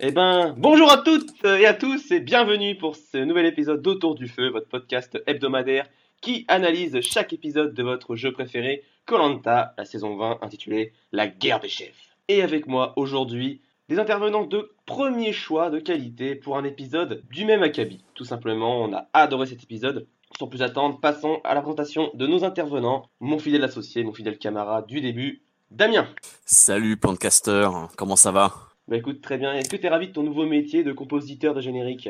Eh ben, bonjour à toutes et à tous et bienvenue pour ce nouvel épisode d'Autour du Feu, votre podcast hebdomadaire qui analyse chaque épisode de votre jeu préféré, Colanta, la saison 20 intitulée La guerre des chefs. Et avec moi aujourd'hui, des intervenants de premier choix de qualité pour un épisode du même acabit. Tout simplement, on a adoré cet épisode. Sans plus attendre, passons à la présentation de nos intervenants. Mon fidèle associé, mon fidèle camarade du début, Damien. Salut Pancaster, comment ça va? Bah écoute, très bien. Est-ce que tu es ravi de ton nouveau métier de compositeur de générique?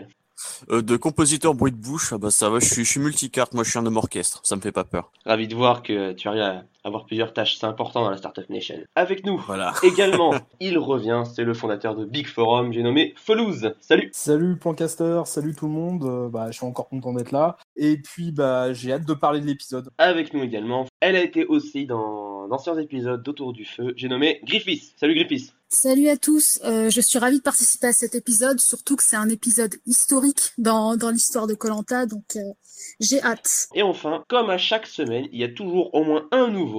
Euh, De compositeur bruit de bouche, ah bah ça va, je suis, je suis multicarte, moi je suis un homme orchestre, ça me fait pas peur. Ravi de voir que tu arrives à avoir plusieurs tâches, c'est important dans la Startup Nation. Avec nous, Voilà. également, il revient, c'est le fondateur de Big Forum, j'ai nommé Felouz. Salut Salut Plancaster, salut tout le monde, euh, bah, je suis encore content d'être là. Et puis bah, j'ai hâte de parler de l'épisode. Avec nous également, elle a été aussi dans d'anciens épisodes d'Autour du Feu, j'ai nommé Griffiths. Salut Griffiths Salut à tous, euh, je suis ravie de participer à cet épisode, surtout que c'est un épisode historique dans, dans l'histoire de Colanta, donc euh, j'ai hâte. Et enfin, comme à chaque semaine, il y a toujours au moins un nouveau.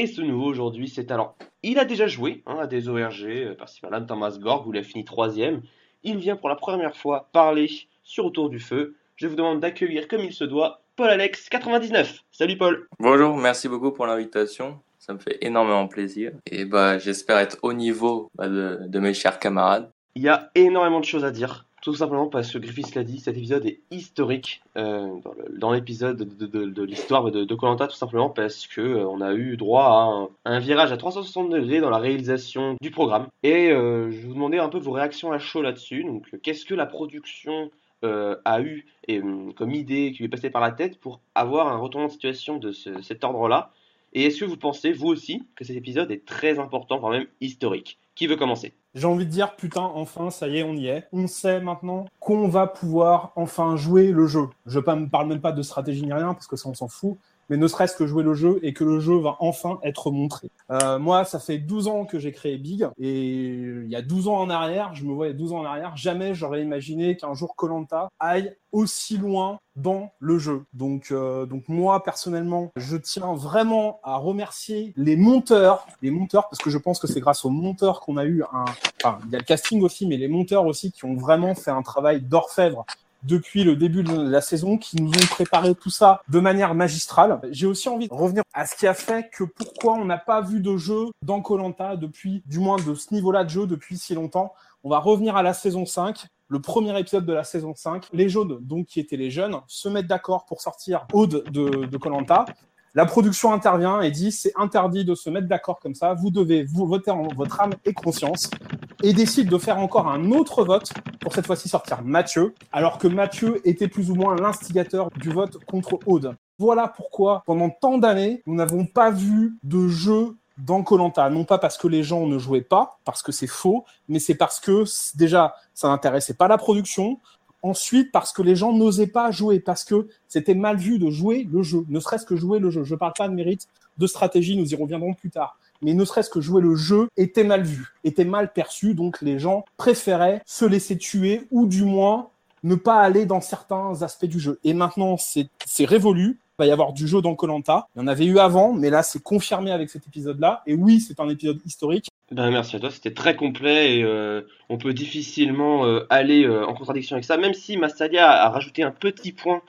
Et ce nouveau aujourd'hui, c'est alors. Il a déjà joué hein, à des ORG, euh, par-ci par-là, à Sgorg, où il a fini troisième. Il vient pour la première fois parler sur Autour du Feu. Je vous demande d'accueillir comme il se doit Paul Alex 99. Salut Paul. Bonjour, merci beaucoup pour l'invitation. Ça me fait énormément plaisir. Et bah, j'espère être au niveau bah, de, de mes chers camarades. Il y a énormément de choses à dire. Tout simplement parce que Griffiths l'a dit, cet épisode est historique euh, dans l'épisode de, de, l'histoire de Colanta, tout simplement parce que euh, on a eu droit à un, virage à 360 degrés dans la réalisation du programme. Et euh, je vous demandais un peu vos réactions à chaud là-dessus. Donc, euh, qu'est-ce que la production a eu hum, comme idée qui lui est passée par la tête pour avoir un retournement de situation de ce- cet ordre-là? Et est-ce que vous pensez, vous aussi, que cet épisode est très important, voire même historique? Qui veut commencer? J'ai envie de dire, putain, enfin, ça y est, on y est. On sait maintenant qu'on va pouvoir enfin jouer le jeu. Je ne parle même pas de stratégie ni rien, parce que ça, on s'en fout. Mais ne serait-ce que jouer le jeu et que le jeu va enfin être montré. Euh, moi, ça fait 12 ans que j'ai créé Big. Et il y a 12 ans en arrière, je me a 12 ans en arrière, jamais j'aurais imaginé qu'un jour Colanta aille aussi loin dans le jeu. Donc, euh, donc moi, personnellement, je tiens vraiment à remercier les monteurs, les monteurs, parce que je pense que c'est grâce aux monteurs qu'on a eu un, enfin, il y a le casting aussi, mais les monteurs aussi qui ont vraiment fait un travail d'orfèvre depuis le début de la saison, qui nous ont préparé tout ça de manière magistrale. J'ai aussi envie de revenir à ce qui a fait que pourquoi on n'a pas vu de jeu dans Colanta depuis, du moins de ce niveau-là de jeu depuis si longtemps. On va revenir à la saison 5, le premier épisode de la saison 5. Les jaunes, donc qui étaient les jeunes, se mettent d'accord pour sortir Aude de Colanta. La production intervient et dit c'est interdit de se mettre d'accord comme ça. Vous devez vous voter en votre âme et conscience et décide de faire encore un autre vote pour cette fois-ci sortir Mathieu, alors que Mathieu était plus ou moins l'instigateur du vote contre Aude. Voilà pourquoi pendant tant d'années nous n'avons pas vu de jeu dans Colanta, non pas parce que les gens ne jouaient pas, parce que c'est faux, mais c'est parce que déjà ça n'intéressait pas la production. Ensuite, parce que les gens n'osaient pas jouer, parce que c'était mal vu de jouer le jeu, ne serait-ce que jouer le jeu. Je ne parle pas de mérite de stratégie, nous y reviendrons plus tard. Mais ne serait-ce que jouer le jeu était mal vu, était mal perçu, donc les gens préféraient se laisser tuer ou du moins ne pas aller dans certains aspects du jeu. Et maintenant, c'est révolu. Il va y avoir du jeu dans Colanta. Il y en avait eu avant, mais là, c'est confirmé avec cet épisode-là. Et oui, c'est un épisode historique. Ben, merci à toi, c'était très complet et euh, on peut difficilement euh, aller euh, en contradiction avec ça, même si Massalia a, rajouté un petit point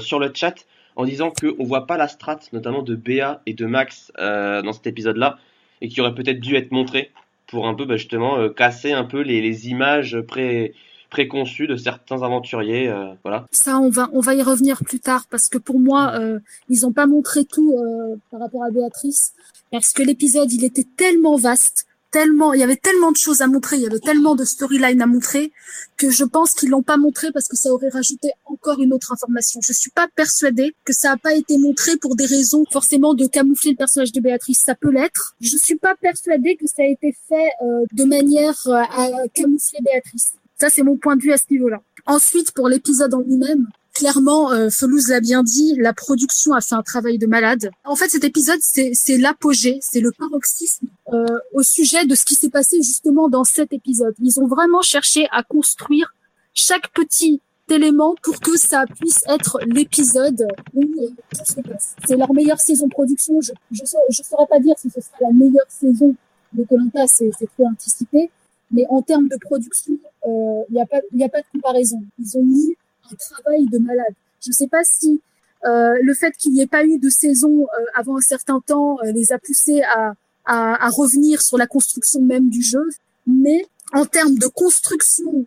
sur le chat en disant qu'on voit pas la strat, notamment de Béa et de Max dans cet épisode-là, et qui aurait peut-être dû être montré pour un peu bah, justement euh, casser un peu les, les images pré, préconçues de certains aventuriers. euh, voilà. Ça, on va, on va y revenir plus tard parce que pour moi, euh, ils ont pas montré tout euh, par rapport à Béatrice parce que l'épisode, il était tellement vaste, tellement, il y avait tellement de choses à montrer, il y avait tellement de storylines à montrer que je pense qu'ils l'ont pas montré parce que ça aurait rajouté encore une autre information. Je suis pas persuadée que ça a pas été montré pour des raisons forcément de camoufler le personnage de Béatrice. Ça peut l'être. Je suis pas persuadée que ça a été fait euh, de manière euh, à camoufler Béatrice. Ça, c'est mon point de vue à ce niveau-là. Ensuite, pour l'épisode en lui-même, clairement, euh, Felouz l'a bien dit, la production a fait un travail de malade. En fait, cet épisode, c'est l'apogée, c'est le paroxysme euh, au sujet de ce qui s'est passé justement dans cet épisode. Ils ont vraiment cherché à construire chaque petit élément pour que ça puisse être l'épisode où euh, ça se passe. C'est leur meilleure saison de production. Je saurais- je saurais pas dire si ce sera la meilleure saison de Colanta, c'est trop anticipé. Mais en termes de production, il n'y a pas a pas de comparaison. Ils ont mis un travail de malade. Je ne sais pas si euh, le fait qu'il n'y ait pas eu de saison euh, avant un certain temps euh, les a poussés à, à, à revenir sur la construction même du jeu, mais en termes de construction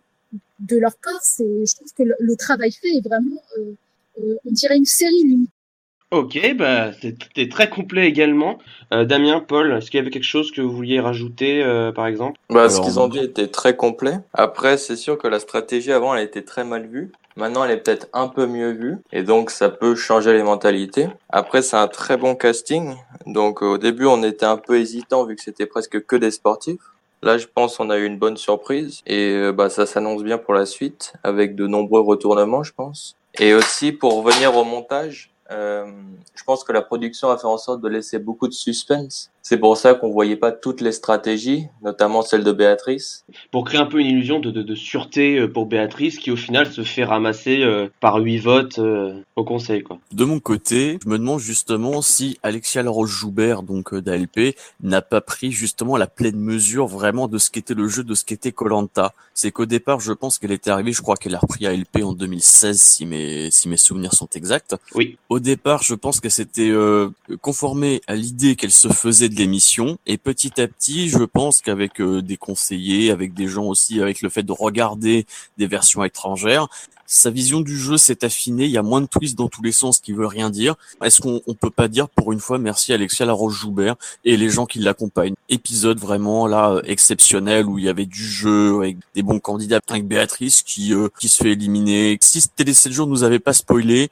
de leur corps, c'est, je trouve que le, le travail fait est vraiment, euh, euh, on dirait une série limite. Ok, bah c'était très complet également. Euh, Damien, Paul, est-ce qu'il y avait quelque chose que vous vouliez rajouter, euh, par exemple? Bah, ce qu'ils ont dit était très complet. Après, c'est sûr que la stratégie avant, elle était très mal vue. Maintenant, elle est peut-être un peu mieux vue. Et donc, ça peut changer les mentalités. Après, c'est un très bon casting. Donc, au début, on était un peu hésitant vu que c'était presque que des sportifs. Là, je pense qu'on a eu une bonne surprise. Et euh, bah, ça s'annonce bien pour la suite avec de nombreux retournements, je pense. Et aussi, pour revenir au montage, je pense que la production a fait en sorte de laisser beaucoup de suspense. C'est pour ça qu'on voyait pas toutes les stratégies, notamment celle de Béatrice. Pour créer un peu une illusion de, de, de sûreté euh, pour Béatrice, qui au final se fait ramasser euh, par huit votes euh, au conseil, quoi. De mon côté, je me demande justement si Alexia Laroche-Joubert, donc euh, d'ALP, n'a pas pris justement la pleine mesure vraiment de ce qu'était le jeu, de ce qu'était Colanta. C'est qu'au départ, je pense qu'elle était arrivée, je crois qu'elle a repris ALP en 2016, si mes si mes souvenirs sont exacts. Oui. Au départ, je pense qu'elle s'était euh, conformée à l'idée qu'elle se faisait de l'émission, et petit à petit, je pense qu'avec euh, des conseillers, avec des gens aussi, avec le fait de regarder des versions étrangères, sa vision du jeu s'est affinée, il y a moins de twists dans tous les sens qui veut rien dire. Est-ce qu'on on peut pas dire pour une fois merci Alexia Laroche-Joubert et les gens qui l'accompagnent Épisode vraiment là exceptionnel où il y avait du jeu avec des bons candidats avec Béatrice qui euh, qui se fait éliminer. Si Télé 7 jours nous avait pas spoilé,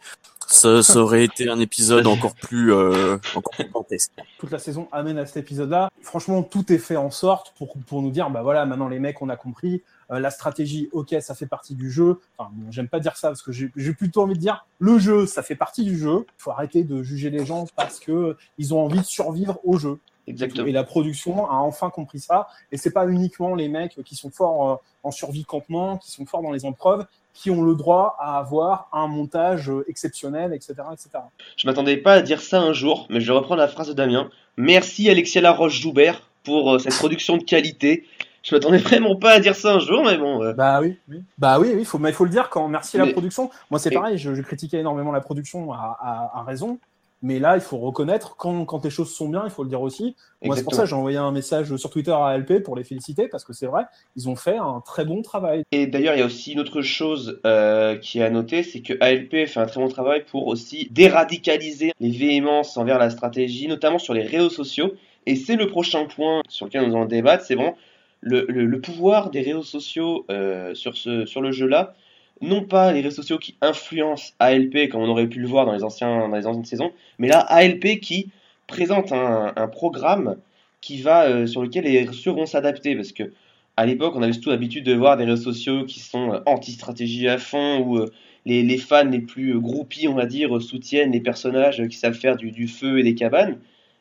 ça, ça aurait été un épisode encore plus euh, encore plus dantesque. toute la saison amène à cet épisode-là. Franchement, tout est fait en sorte pour, pour nous dire, bah voilà, maintenant les mecs, on a compris. Euh, la stratégie, ok, ça fait partie du jeu. Enfin, bon, j'aime pas dire ça parce que j'ai j'ai plutôt envie de dire, le jeu, ça fait partie du jeu. Il faut arrêter de juger les gens parce que ils ont envie de survivre au jeu. Exactement. Et la production a enfin compris ça. Et c'est pas uniquement les mecs qui sont forts euh, en survie campement, qui sont forts dans les épreuves, qui ont le droit à avoir un montage euh, exceptionnel, etc., etc. Je m'attendais pas à dire ça un jour, mais je vais reprendre la phrase de Damien. Merci Alexia Laroche-Joubert pour euh, cette production de qualité. Je m'attendais vraiment pas à dire ça un jour, mais bon. euh, Bah oui, oui. Bah oui, oui, faut, mais il faut le dire quand merci à la Mais- production. Moi, c'est pareil, je, je critiquais énormément la production à, à, à raison. Mais là, il faut reconnaître quand, quand les choses sont bien, il faut le dire aussi. Moi, c'est pour ça que j'ai envoyé un message sur Twitter à ALP pour les féliciter parce que c'est vrai, ils ont fait un très bon travail. Et d'ailleurs, il y a aussi une autre chose euh, qui est à noter, c'est que ALP fait un très bon travail pour aussi déradicaliser les véhémences envers la stratégie, notamment sur les réseaux sociaux. Et c'est le prochain point sur lequel nous allons débattre, c'est vraiment le, le, le pouvoir des réseaux sociaux euh, sur, ce, sur le jeu-là. Non pas les réseaux sociaux qui influencent ALP comme on aurait pu le voir dans les, anciens, dans les anciennes saisons, mais là ALP qui présente un, programme qui va, euh, sur lequel les réseaux vont s'adapter. Parce que à l'époque, on avait surtout l'habitude de voir des réseaux sociaux qui sont euh, anti-stratégie à fond, où euh, les, les fans les plus groupies, on va dire, soutiennent les personnages qui savent faire du, feu et des cabanes.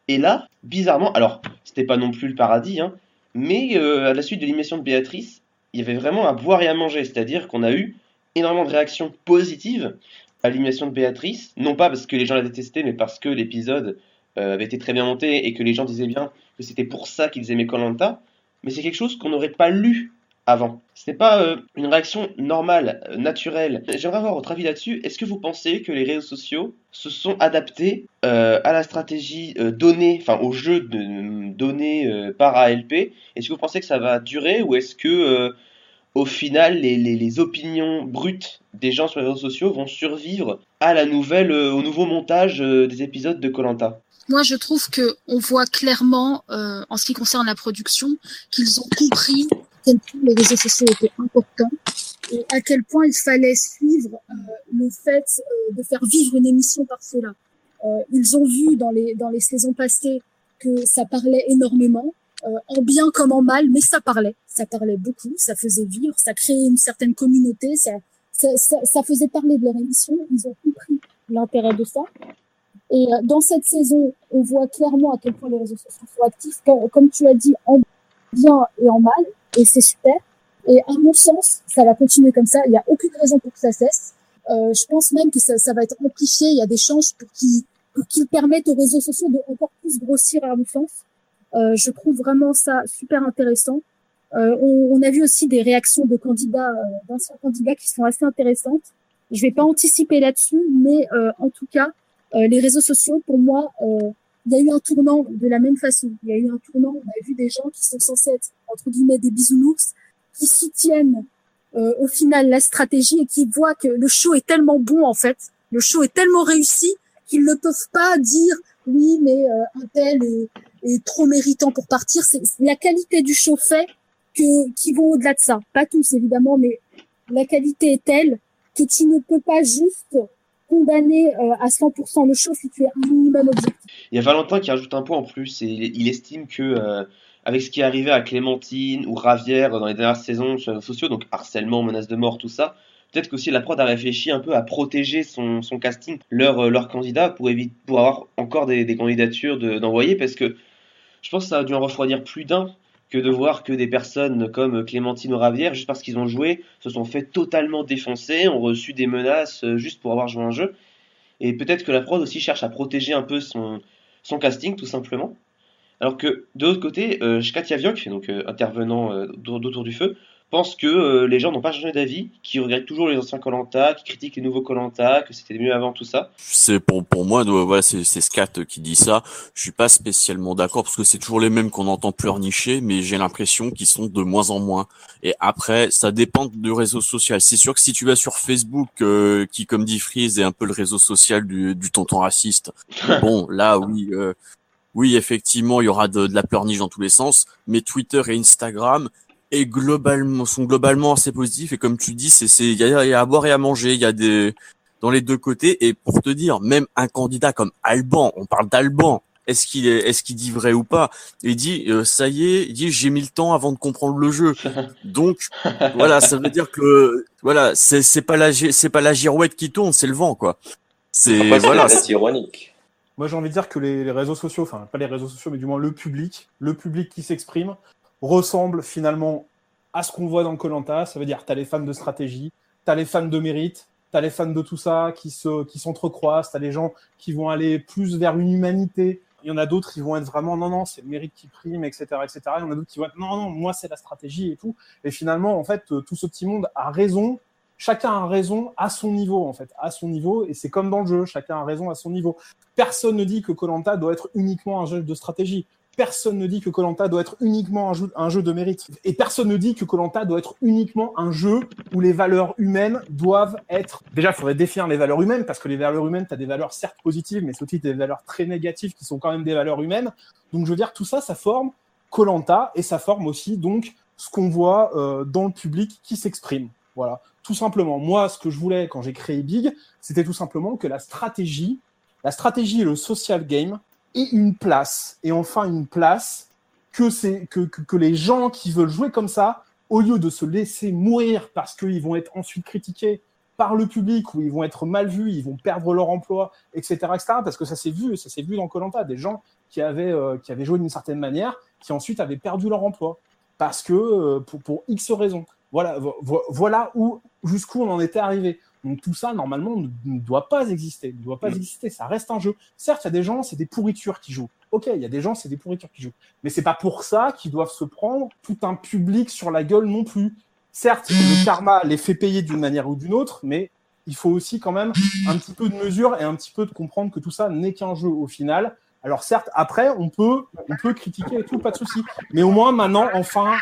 Et là, bizarrement, alors, c'était pas non plus le paradis, hein, mais à la suite de l'émission de Béatrice, il y avait vraiment à boire et à manger, c'est-à-dire qu'on a eu énormément de réactions positives à l'émission de Béatrice, non pas parce que les gens la détestaient, mais parce que l'épisode euh, avait été très bien monté et que les gens disaient bien que c'était pour ça qu'ils aimaient Colanta, mais c'est quelque chose qu'on n'aurait pas lu avant. Ce n'est pas euh, une réaction normale, euh, naturelle. J'aimerais avoir votre avis là-dessus. Est-ce que vous pensez que les réseaux sociaux se sont adaptés à la stratégie donnée, enfin au jeu donné par ALP Est-ce que vous pensez que ça va durer ou est-ce que au final les, les, opinions brutes des gens sur les réseaux sociaux vont survivre à la nouvelle, euh, au nouveau montage euh, des épisodes de Colanta Moi, je trouve que on voit clairement, euh, en ce qui concerne la production, qu'ils ont compris quel point les réseaux sociaux étaient importants et à quel point il fallait suivre le fait de faire vivre une émission par cela. Ils ont vu dans les dans les saisons passées que ça parlait énormément, en bien comme en mal, mais ça parlait, ça parlait beaucoup, ça faisait vivre, ça créait une certaine communauté, ça ça, ça, faisait parler de leur émission. Ils ont compris l'intérêt de ça. Et euh, dans cette saison, on voit clairement à quel point les réseaux sociaux sont actifs, comme, tu as dit, en bien et en mal, et c'est super. Et à mon sens, ça va continuer comme ça. Il n'y a aucune raison pour que ça cesse. Euh, je pense même que ça, ça, va être amplifié. Il y a des chances pour qu'ils pour permettent aux réseaux sociaux de encore plus grossir à mon sens. Euh, je trouve vraiment ça super intéressant. Euh, on, on, a vu aussi des réactions de candidats, euh, d'anciens candidats qui sont assez intéressantes. Je vais pas anticiper là-dessus, mais euh, en tout cas, euh, les réseaux sociaux, pour moi, il y a eu un tournant de la même façon. Il y a eu un tournant. On a vu des gens qui sont censés être entre guillemets des bisounours, qui soutiennent au final la stratégie et qui voient que le show est tellement bon en fait, le show est tellement réussi qu'ils ne peuvent pas dire oui, mais un tel est, est trop méritant pour partir. C'est la qualité du show que, qui vont au-delà de ça. Pas tous, évidemment, mais la qualité est telle que tu ne peux pas juste condamner euh, à 100% le show si tu es un minimum objectif. Il y a Valentin qui rajoute un point en plus et il, estime que euh, avec ce qui est arrivé à Clémentine ou Ravière dans les dernières saisons sur les réseaux sociaux, donc harcèlement, menace de mort, tout ça, peut-être qu'aussi la prod a réfléchi un peu à protéger son, casting, leurs euh, leur candidats, pour, pour avoir encore des, des candidatures d'envoyer, parce que je pense que ça a dû en refroidir plus d'un que de voir que des personnes comme Clémentine Ravière, juste parce qu'ils ont joué, se sont fait totalement défoncer, ont reçu des menaces euh, juste pour avoir joué un jeu. Et peut-être que la prod aussi cherche à protéger un peu son, casting, tout simplement. Alors que de l'autre côté, euh, Katia euh, intervenant euh, d'autour du feu, pense que euh, les gens n'ont pas changé d'avis, qui regrettent toujours les anciens Colanta, qui critiquent les nouveaux Colanta, que c'était mieux avant tout ça. C'est pour pour moi, voilà, c'est c'est Scat qui dit ça. Je suis pas spécialement d'accord parce que c'est toujours les mêmes qu'on entend pleurnicher, mais j'ai l'impression qu'ils sont de moins en moins. Et après, ça dépend du réseau social. C'est sûr que si tu vas sur Facebook, euh, qui comme dit Freeze est un peu le réseau social du, du tonton raciste, bon là oui. Euh, oui, effectivement, il y aura de, de la pleurniche dans tous les sens, mais Twitter et Instagram, et globalement sont globalement assez positifs. Et comme tu dis c'est c'est il y a, y a, à boire et à manger. Il y a des dans les deux côtés. Et pour te dire même un candidat comme Alban on parle d'Alban est-ce qu'il est est-ce qu'il dit vrai ou pas? Il dit euh, ça y est il dit j'ai mis le temps avant de comprendre le jeu. Donc voilà ça veut dire que voilà c'est c'est pas la c'est pas la girouette qui tourne c'est le vent quoi. C'est voilà c'est ironique moi j'ai envie de dire que les, les réseaux sociaux enfin pas les réseaux sociaux mais du moins le public le public qui s'exprime ressemble finalement à ce qu'on voit dans Colanta. Ça veut dire tu as les fans de stratégie, tu as les fans de mérite, tu as les fans de tout ça qui se qui s'entrecroisent, tu as les gens qui vont aller plus vers une humanité. Il y en a d'autres qui vont être vraiment non non c'est le mérite qui prime etc etc. Il y en a d'autres qui vont être non non moi c'est la stratégie et tout. Et finalement en fait tout ce petit monde a raison. Chacun a raison à son niveau en fait, à son niveau et c'est comme dans le jeu, chacun a raison à son niveau. Personne ne dit que Colanta doit être uniquement un jeu de stratégie personne ne dit que Colanta doit être uniquement un jeu, de mérite. Et personne ne dit que Colanta doit être uniquement un jeu où les valeurs humaines doivent être. Déjà, il faudrait définir les valeurs humaines, parce que les valeurs humaines, tu as des valeurs certes positives, mais c'est aussi des valeurs très négatives qui sont quand même des valeurs humaines. Donc, je veux dire, tout ça, ça forme Colanta et ça forme aussi donc ce qu'on voit euh, dans le public qui s'exprime. Voilà, tout simplement. Moi, ce que je voulais quand j'ai créé Big, c'était tout simplement que la stratégie, la stratégie et le social game et une place, et enfin une place que, c'est, que, les gens qui veulent jouer comme ça, au lieu de se laisser mourir parce qu'ils vont être ensuite critiqués par le public ou ils vont être mal vus, ils vont perdre leur emploi, etc., etc. Parce que ça s'est vu, ça s'est vu dans Colanta, des gens qui avaient euh, qui avaient joué d'une certaine manière, qui ensuite avaient perdu leur emploi parce que euh, pour, pour X raisons. Voilà, voilà où jusqu'où on en était arrivé. Donc tout ça, normalement, ne, ne, doit pas exister. Ne doit pas mmh. exister. Ça reste un jeu. Certes, il y a des gens, c'est des pourritures qui jouent. Ok, il y a des gens, c'est des pourritures qui jouent. Mais c'est pas pour ça qu'ils doivent se prendre tout un public sur la gueule non plus. Certes, le karma les fait payer d'une manière ou d'une autre, mais il faut aussi quand même un petit peu de mesure et un petit peu de comprendre que tout ça n'est qu'un jeu au final. Alors certes, après, on peut, on peut critiquer et tout, pas de souci. Mais au moins, maintenant, enfin,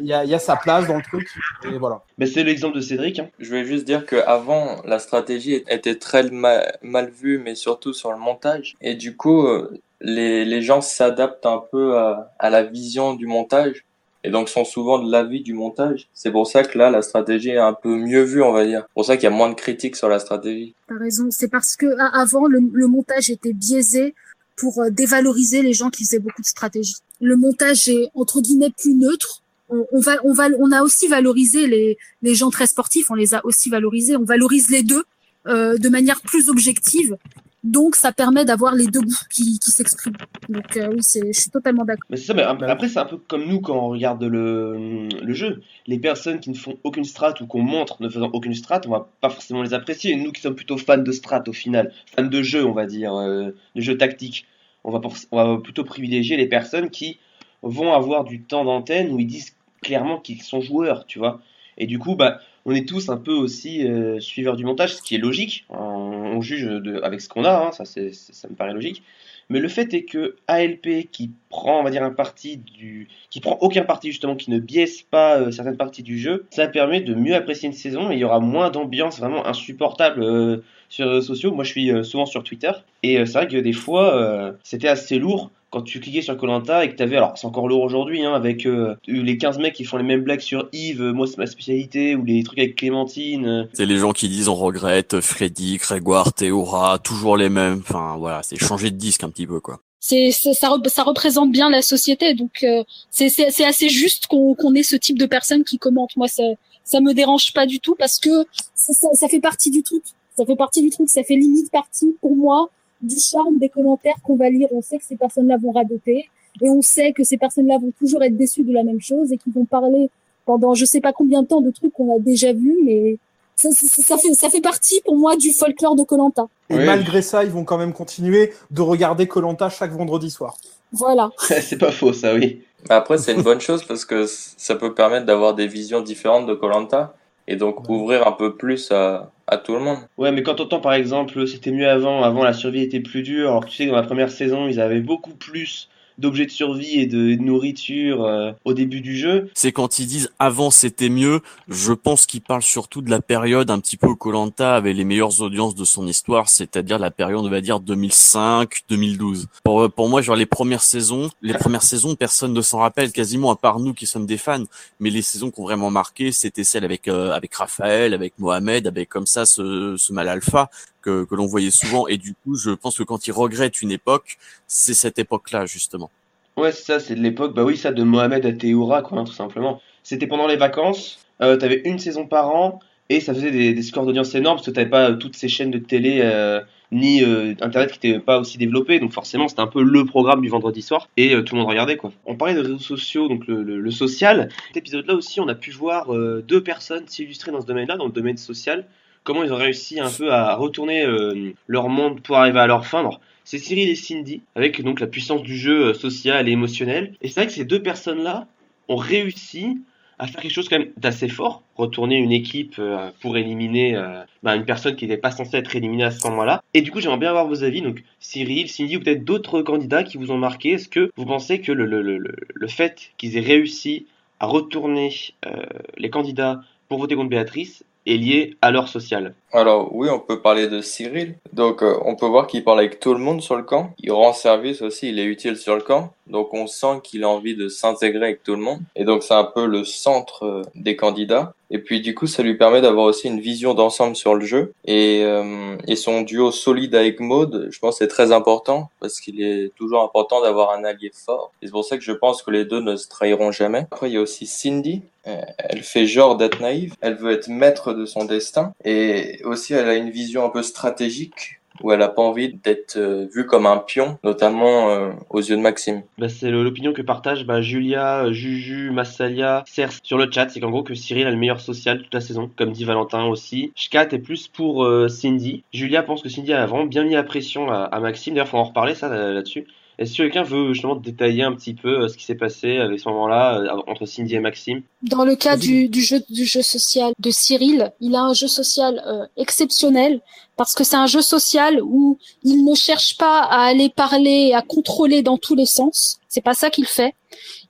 il y a, y a, sa place dans le truc. Et voilà. Mais c'est l'exemple de Cédric. Hein. Je vais juste dire qu'avant, la stratégie était très mal, mal, vue, mais surtout sur le montage. Et du coup, euh, les, les gens s'adaptent un peu à, à, la vision du montage. Et donc sont souvent de l'avis du montage. C'est pour ça que là, la stratégie est un peu mieux vue, on va dire. C'est pour ça qu'il y a moins de critiques sur la stratégie. T'as raison. C'est parce que avant, le, le montage était biaisé pour euh, dévaloriser les gens qui faisaient beaucoup de stratégie. Le montage est entre guillemets plus neutre, on, on va, on va, on a aussi valorisé les, les gens très sportifs, on les a aussi valorisés. On valorise les deux euh, de manière plus objective. Donc, ça permet d'avoir les deux bouts qui, qui s'expriment. Donc, euh, oui, c'est, je suis totalement d'accord. Mais c'est ça, mais ap- après, c'est un peu comme nous quand on regarde le, le jeu. Les personnes qui ne font aucune strat ou qu'on montre ne faisant aucune strat, on va pas forcément les apprécier. Nous qui sommes plutôt fans de strat au final, fans de jeu, on va dire, euh, de jeu tactique, on va, pour- on va plutôt privilégier les personnes qui vont avoir du temps d'antenne où ils disent clairement qu'ils sont joueurs, tu vois. Et du coup, bah, on est tous un peu aussi euh, suiveurs du montage, ce qui est logique. On, juge de, avec ce qu'on a, hein, ça, ça me paraît logique. Mais le fait est que ALP qui prend, on va dire, un parti du, qui prend aucun parti justement, qui ne biaise pas euh, certaines parties du jeu, ça permet de mieux apprécier une saison et il y aura moins d'ambiance vraiment insupportable euh, sur les réseaux sociaux. Moi, je suis euh, souvent sur Twitter et euh, c'est vrai que des fois, euh, c'était assez lourd quand tu cliquais sur Colanta et que t'avais, alors c'est encore lourd aujourd'hui, hein, avec euh, les 15 mecs qui font les mêmes blagues sur Yves, euh, moi c'est ma spécialité, ou les trucs avec Clémentine. euh, C'est les gens qui disent on regrette Freddy, Grégoire, Théora, toujours les mêmes. Enfin voilà, c'est changer de disque un petit peu quoi. c'est ça, ça représente bien la société donc euh, c'est assez juste qu'on qu'on ait ce type de personnes qui commentent moi ça ça me dérange pas du tout parce que ça, ça, ça fait partie du truc ça fait partie du truc ça fait limite partie pour moi du charme des commentaires qu'on va lire. On sait que ces personnes là vont radoter et on sait que ces personnes là vont toujours être déçues de la même chose et qu'ils vont parler pendant je sais pas combien de temps de trucs qu'on a déjà vus mais ça, ça, ça fait ça fait partie pour moi du folklore de Colanta. Et malgré ça, ils vont quand même continuer de regarder Colanta chaque vendredi soir. voilà. C'est pas faux ça, oui. Après, c'est une bonne chose parce que ça peut permettre d'avoir des visions différentes de Colanta et donc ouvrir un peu plus à, à tout le monde. Ouais, mais quand t'entends par exemple, c'était mieux avant, avant la survie était plus dure, alors que tu sais que dans la première saison, ils avaient beaucoup plus d'objets de survie et de, nourriture euh, au début du jeu. C'est quand ils disent avant c'était mieux, je pense qu'ils parlent surtout de la période un petit peu où Colanta avait les meilleures audiences de son histoire, c'est-à-dire la période on va dire 2005-2012. Pour, pour moi, genre les premières saisons, les premières saisons, personne ne s'en rappelle quasiment à part nous qui sommes des fans, mais les saisons qui ont vraiment marqué, c'était celles avec euh, avec Raphaël, avec Mohamed, avec comme ça ce, ce mal alpha que, l'on voyait souvent et du coup, je pense que quand ils regrettent une époque, c'est cette époque-là justement. Ouais, c'est ça, c'est de l'époque, bah oui, ça, de Mohamed à Théoura, quoi, hein, tout simplement. C'était pendant les vacances, euh, t'avais une saison par an, et ça faisait des, scores d'audience énormes, parce que t'avais pas euh, toutes ces chaînes de télé, euh, ni Internet qui étaient pas aussi développées, donc forcément, c'était un peu le programme du vendredi soir, et tout le monde regardait, quoi. On parlait de réseaux sociaux, donc le, le, social. Cet épisode-là aussi, on a pu voir deux personnes s'illustrer dans ce domaine-là, dans le domaine social, comment ils ont réussi un peu à retourner euh, leur monde pour arriver à leur fin. C'est Cyril et Cindy, avec donc la puissance du jeu euh, social et émotionnel. Et c'est vrai que ces deux personnes-là ont réussi à faire quelque chose quand même d'assez fort, retourner une équipe euh, pour éliminer bah, une personne qui n'était pas censée être éliminée à ce moment-là. Et du coup, j'aimerais bien avoir vos avis, donc Cyril, Cindy ou peut-être d'autres candidats qui vous ont marqué. Est-ce que vous pensez que le, le, le, le- fait qu'ils aient réussi à retourner les candidats pour voter contre Béatrice est lié à leur social Alors oui, on peut parler de Cyril. Donc euh, on peut voir qu'il parle avec tout le monde sur le camp. Il rend service aussi, il est utile sur le camp. Donc on sent qu'il a envie de s'intégrer avec tout le monde. Et donc c'est un peu le centre euh, des candidats. Et puis du coup, ça lui permet d'avoir aussi une vision d'ensemble sur le jeu. Et, euh, et son duo solide avec Maud, je pense c'est très important parce qu'il est toujours important d'avoir un allié fort. Et c'est pour ça que je pense que les deux ne se trahiront jamais. Après, il y a aussi Cindy. Euh, Elle fait genre d'être naïve. Elle veut être maître de son destin. Et aussi, elle a une vision un peu stratégique où elle a pas envie d'être euh, vue comme un pion, notamment euh, aux yeux de Maxime. Bah, c'est l'opinion que partagent bah, Julia, Juju, Massalia, Cerce sur le chat. C'est qu'en gros que Cyril a le meilleur social toute la saison, comme dit Valentin aussi. Shkat est plus pour euh, Cindy. Julia pense que Cindy a vraiment bien mis la pression à, Maxime. D'ailleurs, faut en reparler ça là- là-dessus. Est-ce que quelqu'un veut justement détailler un petit peu euh, ce qui s'est passé avec ce moment-là euh, entre Cindy et Maxime? Dans le cas du, du jeu du jeu social de Cyril, il a un jeu social euh, exceptionnel parce que c'est un jeu social où il ne cherche pas à aller parler, à contrôler dans tous les sens. C'est pas ça qu'il fait.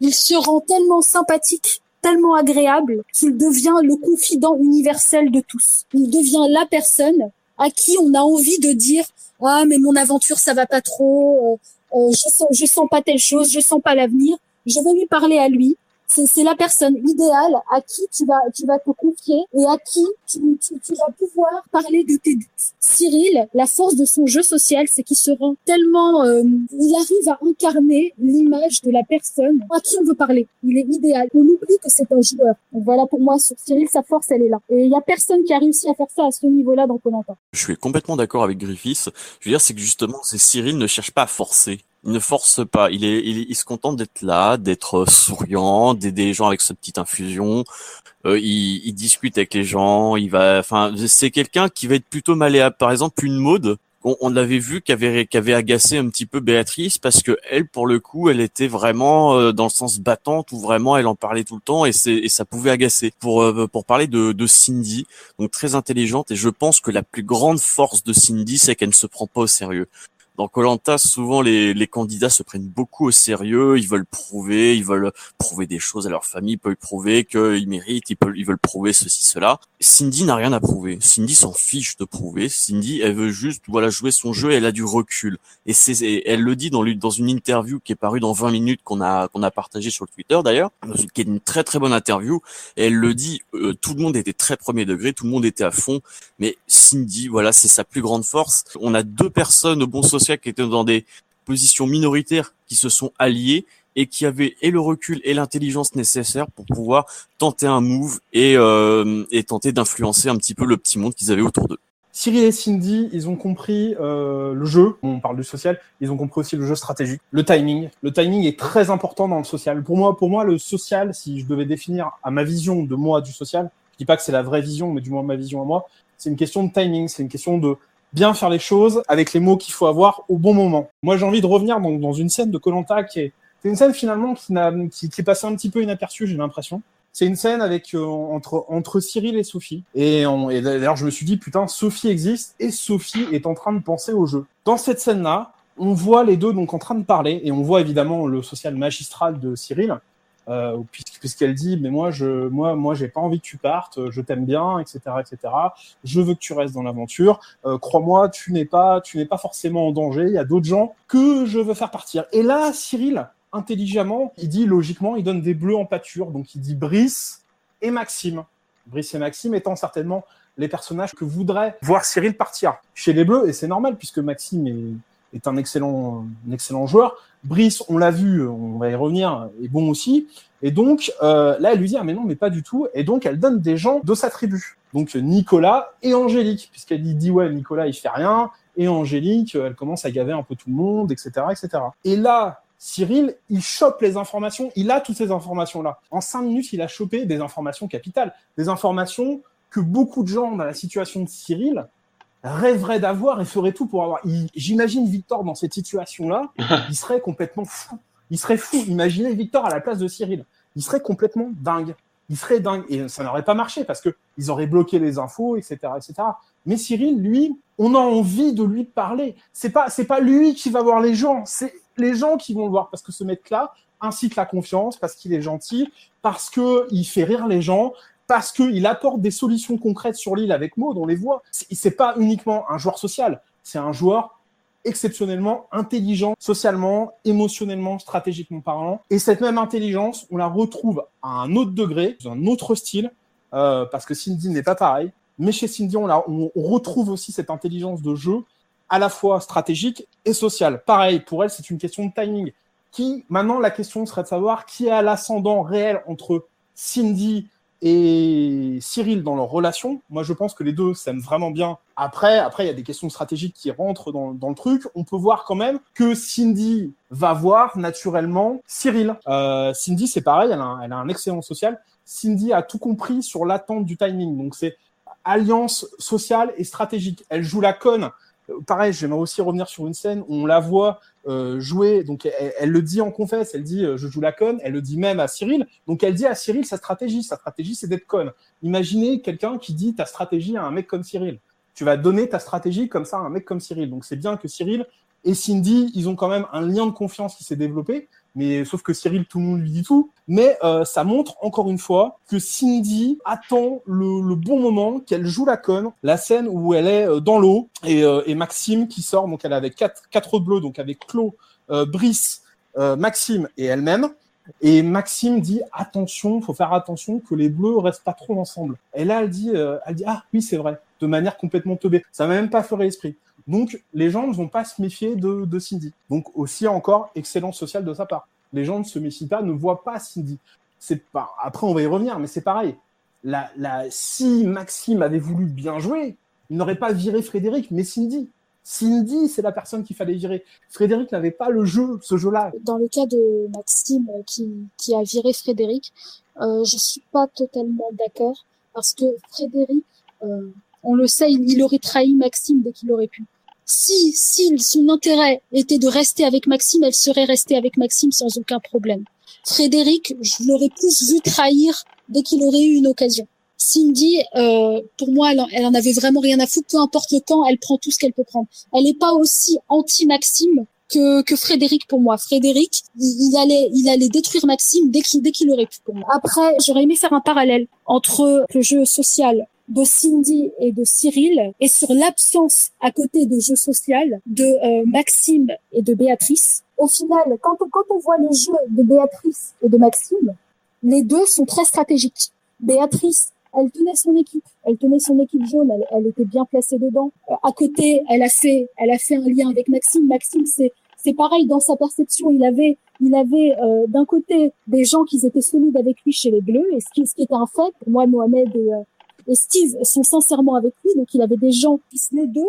Il se rend tellement sympathique, tellement agréable qu'il devient le confident universel de tous. Il devient la personne à qui on a envie de dire ah mais mon aventure ça va pas trop, euh, euh, je sens je sens pas telle chose, je sens pas l'avenir. Je vais lui parler à lui c'est la personne idéale à qui tu vas, tu vas te confier et à qui tu, tu, tu vas pouvoir parler de tes Cyril, la force de son jeu social, c'est qu'il se rend tellement, euh, il arrive à incarner l'image de la personne à qui on veut parler. Il est idéal. On oublie que c'est un joueur. Donc voilà, pour moi, sur Cyril, sa force, elle est là. Et il y a personne qui a réussi à faire ça à ce niveau-là dans Colanta. Je suis complètement d'accord avec Griffiths. Je veux dire, c'est que justement, c'est Cyril ne cherche pas à forcer il ne force pas. Il est, il, se contente d'être là, d'être souriant, d'aider les gens avec sa petite infusion. Euh, il, il, discute avec les gens. Il va, enfin, c'est quelqu'un qui va être plutôt malléable. Par exemple, une mode. On, l'avait vu qui avait, agacé un petit peu Béatrice parce que elle, pour le coup, elle était vraiment euh, dans le sens battante où vraiment elle en parlait tout le temps et, et ça pouvait agacer. Pour, euh, pour parler de, de Cindy, donc très intelligente et je pense que la plus grande force de Cindy, c'est qu'elle ne se prend pas au sérieux dans Colanta, souvent les, les, candidats se prennent beaucoup au sérieux, ils veulent prouver, ils veulent prouver des choses à leur famille, ils peuvent prouver qu'ils méritent, ils, peuvent, ils veulent prouver ceci, cela. Cindy n'a rien à prouver. Cindy s'en fiche de prouver. Cindy, elle veut juste voilà jouer son jeu, et elle a du recul. Et c'est, elle le dit dans, dans une interview qui est parue dans 20 minutes qu'on a qu'on a partagé sur le Twitter d'ailleurs, qui est une très très bonne interview. Elle le dit, euh, tout le monde était très premier degré, tout le monde était à fond, mais Cindy, voilà, c'est sa plus grande force. On a deux personnes au bon sens qui étaient dans des positions minoritaires qui se sont alliés et qui avaient et le recul et l'intelligence nécessaire pour pouvoir tenter un move et, euh, et tenter d'influencer un petit peu le petit monde qu'ils avaient autour d'eux. Cyril et Cindy, ils ont compris euh, le jeu. On parle du social. Ils ont compris aussi le jeu stratégique, le timing. Le timing est très important dans le social. Pour moi, pour moi, le social, si je devais définir à ma vision de moi du social, je dis pas que c'est la vraie vision, mais du moins ma vision à moi, c'est une question de timing. C'est une question de bien faire les choses avec les mots qu'il faut avoir au bon moment. Moi, j'ai envie de revenir dans, dans une scène de Colanta qui est, c'est une scène finalement qui, qui, qui est passée un petit peu inaperçue, j'ai l'impression. C'est une scène avec euh, entre entre Cyril et Sophie. Et, on, et d'ailleurs, je me suis dit putain, Sophie existe et Sophie est en train de penser au jeu. Dans cette scène-là, on voit les deux donc en train de parler et on voit évidemment le social magistral de Cyril euh, puisqu'elle dit mais moi je moi moi j'ai pas envie que tu partes je t'aime bien etc etc je veux que tu restes dans l'aventure. Euh, crois-moi tu n'es pas tu n'es pas forcément en danger. Il y a d'autres gens que je veux faire partir. Et là Cyril intelligemment il dit logiquement il donne des bleus en pâture. Donc il dit Brice et Maxime. Brice et Maxime étant certainement les personnages que voudrait voir Cyril partir. Chez les bleus et c'est normal puisque Maxime est, est un excellent un excellent joueur Brice, on l'a vu, on va y revenir, est bon aussi. Et donc, euh, là, elle lui dit, ah mais non, mais pas du tout. Et donc, elle donne des gens de sa tribu. Donc, Nicolas et Angélique, puisqu'elle dit, dit, ouais, Nicolas, il fait rien. Et Angélique, elle commence à gaver un peu tout le monde, etc., etc. Et là, Cyril, il chope les informations, il a toutes ces informations-là. En cinq minutes, il a chopé des informations capitales, des informations que beaucoup de gens dans la situation de Cyril rêverait d'avoir et ferait tout pour avoir. J'imagine Victor dans cette situation-là, il serait complètement fou. Il serait fou. Imaginez Victor à la place de Cyril. Il serait complètement dingue. Il serait dingue. Et ça n'aurait pas marché parce que ils auraient bloqué les infos, etc., etc. Mais Cyril, lui, on a envie de lui parler. C'est pas, c'est pas lui qui va voir les gens. C'est les gens qui vont le voir parce que ce mec-là incite la confiance, parce qu'il est gentil, parce que il fait rire les gens, parce qu'il apporte des solutions concrètes sur l'île avec Maud, on les voit. C'est pas uniquement un joueur social, c'est un joueur exceptionnellement intelligent socialement, émotionnellement, stratégiquement parlant. Et cette même intelligence, on la retrouve à un autre degré, dans un autre style, euh, parce que Cindy n'est pas pareil. Mais chez Cindy, on, on, retrouve aussi cette intelligence de jeu, à la fois stratégique et sociale. Pareil, pour elle, c'est une question de timing. Qui, maintenant, la question serait de savoir qui a l'ascendant réel entre Cindy et Cyril dans leur relation. Moi, je pense que les deux s'aiment vraiment bien. Après, après, il y a des questions stratégiques qui rentrent dans, le truc. On peut voir quand même que Cindy va voir naturellement Cyril. Euh, Cindy, c'est pareil, elle a, un, elle a un excellent social. Cindy a tout compris sur l'attente du timing. Donc, c'est alliance sociale et stratégique. Elle joue la conne pareil, j'aimerais aussi revenir sur une scène où on la voit euh, jouer. Donc, elle, le dit en confesse, elle dit euh, je joue la conne. Elle le dit même à Cyril. Donc, elle dit à Cyril sa stratégie. Sa stratégie, c'est d'être conne. Imaginez quelqu'un qui dit ta stratégie à un mec comme Cyril. Tu vas donner ta stratégie comme ça à un mec comme Cyril. Donc, c'est bien que Cyril et Cindy, ils ont quand même un lien de confiance qui s'est développé mais sauf que Cyril, tout le monde lui dit tout. Mais euh, ça montre encore une fois que Cindy attend le, bon moment, qu'elle joue la conne, la scène où elle est euh, dans l'eau et, euh, et, Maxime qui sort, donc elle est avec quatre, quatre bleus, donc avec Claude, Brice, Maxime et elle-même. Et Maxime dit attention, faut faire attention que les bleus restent pas trop ensemble. Et là, elle dit, euh, elle dit ah oui c'est vrai, de manière complètement teubée. Ça m'a même pas fait l'esprit. Donc les gens ne vont pas se méfier de, Cindy. Donc aussi encore excellence sociale de sa part. Les gens ne se méfient pas, ne voient pas Cindy. C'est pas. Après on va y revenir, mais c'est pareil. La, la, si Maxime avait voulu bien jouer, il n'aurait pas viré Frédéric, mais Cindy. Cindy, c'est la personne qu'il fallait virer. Frédéric n'avait pas le jeu, ce jeu-là. Dans le cas de Maxime qui, qui a viré Frédéric, euh, je suis pas totalement d'accord parce que Frédéric, euh, on le sait, il, il aurait trahi Maxime dès qu'il aurait pu. Si, si son intérêt était de rester avec Maxime, elle serait restée avec Maxime sans aucun problème. Frédéric, je l'aurais plus vu trahir dès qu'il aurait eu une occasion. Cindy, euh, pour moi, elle, en- avait vraiment rien à foutre. Peu importe le temps, elle prend tout ce qu'elle peut prendre. Elle n'est pas aussi anti-Maxime que, que Frédéric pour moi. Frédéric, il, allait, il allait détruire Maxime dès qu'il, dès qu'il aurait pu. Après, j'aurais aimé faire un parallèle entre le jeu social de Cindy et de Cyril et sur l'absence à côté de jeu social de euh, Maxime et de Béatrice. Au final, quand on, quand on voit le jeu de Béatrice et de Maxime, les deux sont très stratégiques. Béatrice, elle tenait son équipe, elle tenait son équipe jaune, elle, elle était bien placée dedans. Euh, à côté, elle a fait, elle a fait un lien avec Maxime. Maxime, c'est c'est pareil dans sa perception. Il avait, il avait euh, d'un côté des gens qui étaient solides avec lui chez les Bleus, et ce qui, ce qui était un fait. Moi, Mohamed euh, et Steve sont sincèrement avec lui, donc il avait des gens qui, les deux,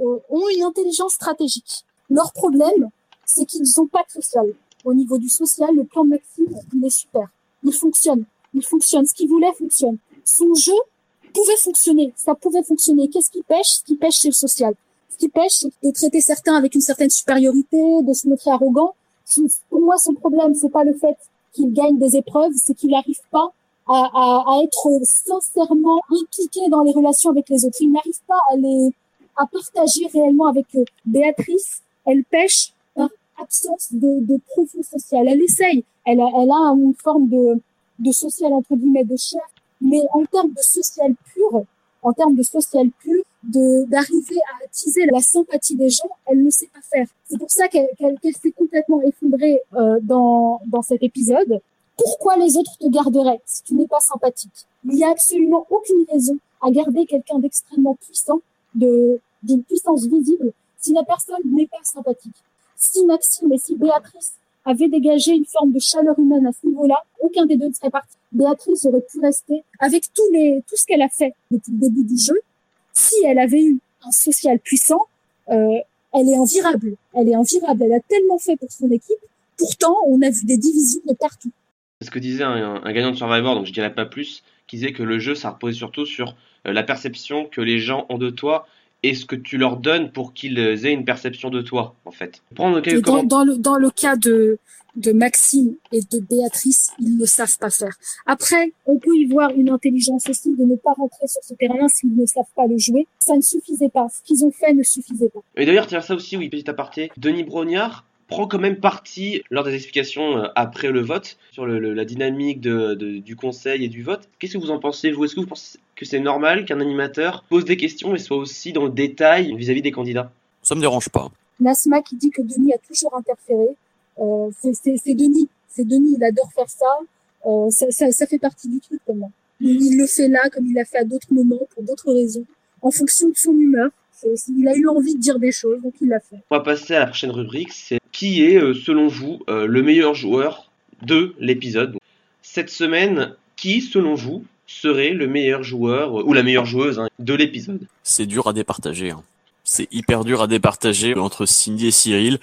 euh, ont une intelligence stratégique. Leur problème, c'est qu'ils n'ont pas de social. Au niveau du social, le plan de Maxime, il est super. Il fonctionne. Il fonctionne. Ce qu'il voulait fonctionne. Son jeu pouvait fonctionner. Ça pouvait fonctionner. Qu'est-ce qui pêche? Ce qui pêche, c'est le social. Ce qui pêche, c'est de traiter certains avec une certaine supériorité, de se montrer arrogant. Pour moi, son problème, c'est pas le fait qu'il gagne des épreuves, c'est qu'il n'arrive pas à, à, à être sincèrement impliqué dans les relations avec les autres. Il n'arrive pas à les à partager réellement avec eux. Béatrice, elle pêche par absence de, de profil social. Elle essaye. Elle a, elle a une forme de, de social entre guillemets de chair, mais en termes de social pur, en termes de social pur, de d'arriver à attiser la sympathie des gens, elle ne sait pas faire. C'est pour ça qu'elle qu'elle qu'elle s'est complètement effondrée euh, dans dans cet épisode. Pourquoi les autres te garderaient si tu n'es pas sympathique? Il n'y a absolument aucune raison à garder quelqu'un d'extrêmement puissant, de d'une puissance visible, si la personne n'est pas sympathique. Si Maxime et si Béatrice avaient dégagé une forme de chaleur humaine à ce niveau-là, aucun des deux ne serait parti. Béatrice aurait pu rester avec tous les tout ce qu'elle a fait depuis le début du jeu. Si elle avait eu un social puissant, euh, elle est invirable. Elle est invirable. Elle a tellement fait pour son équipe. Pourtant, on a vu des divisions de partout. C'est ce que disait un, un gagnant de Survivor, donc je dirais pas plus, qui disait que le jeu, ça reposait surtout sur euh, la perception que les gens ont de toi et ce que tu leur donnes pour qu'ils aient une perception de toi, en fait. Prendre Et dans, commentaires. dans le, dans le cas de, de Maxime et de Béatrice, ils ne savent pas faire. Après, on peut y voir une intelligence aussi de ne pas rentrer sur ce terrain s'ils ne savent pas le jouer. Ça ne suffisait pas. Ce qu'ils ont fait ne suffisait pas. Et d'ailleurs, tiens, ça aussi, oui, petit aparté. Denis Brognard prend quand même parti lors des explications euh, après le vote sur le- le- la dynamique de, de- du conseil et du vote. Qu'est-ce que vous en pensez, vous? Est-ce que vous pensez que c'est normal qu'un animateur pose des questions et soit aussi dans le détail vis-à-vis des candidats? Ça me dérange pas. Nasma qui dit que Denis a toujours interféré. Euh, c'est- Denis. C'est Denis, il adore faire ça. Euh, ça, ça. ça fait partie du truc pour moi. Il, le fait là comme il l'a fait à d'autres moments pour d'autres raisons, en fonction de son humeur. Il a eu envie de dire des choses, donc il l'a fait. On va passer à la prochaine rubrique, c'est qui est, euh, selon vous, euh, le meilleur joueur de l'épisode? Cette semaine, qui, selon vous, serait le meilleur joueur, euh, ou la meilleure joueuse hein, de l'épisode? C'est dur à départager. hein. C'est hyper dur à départager entre Cindy et Cyril.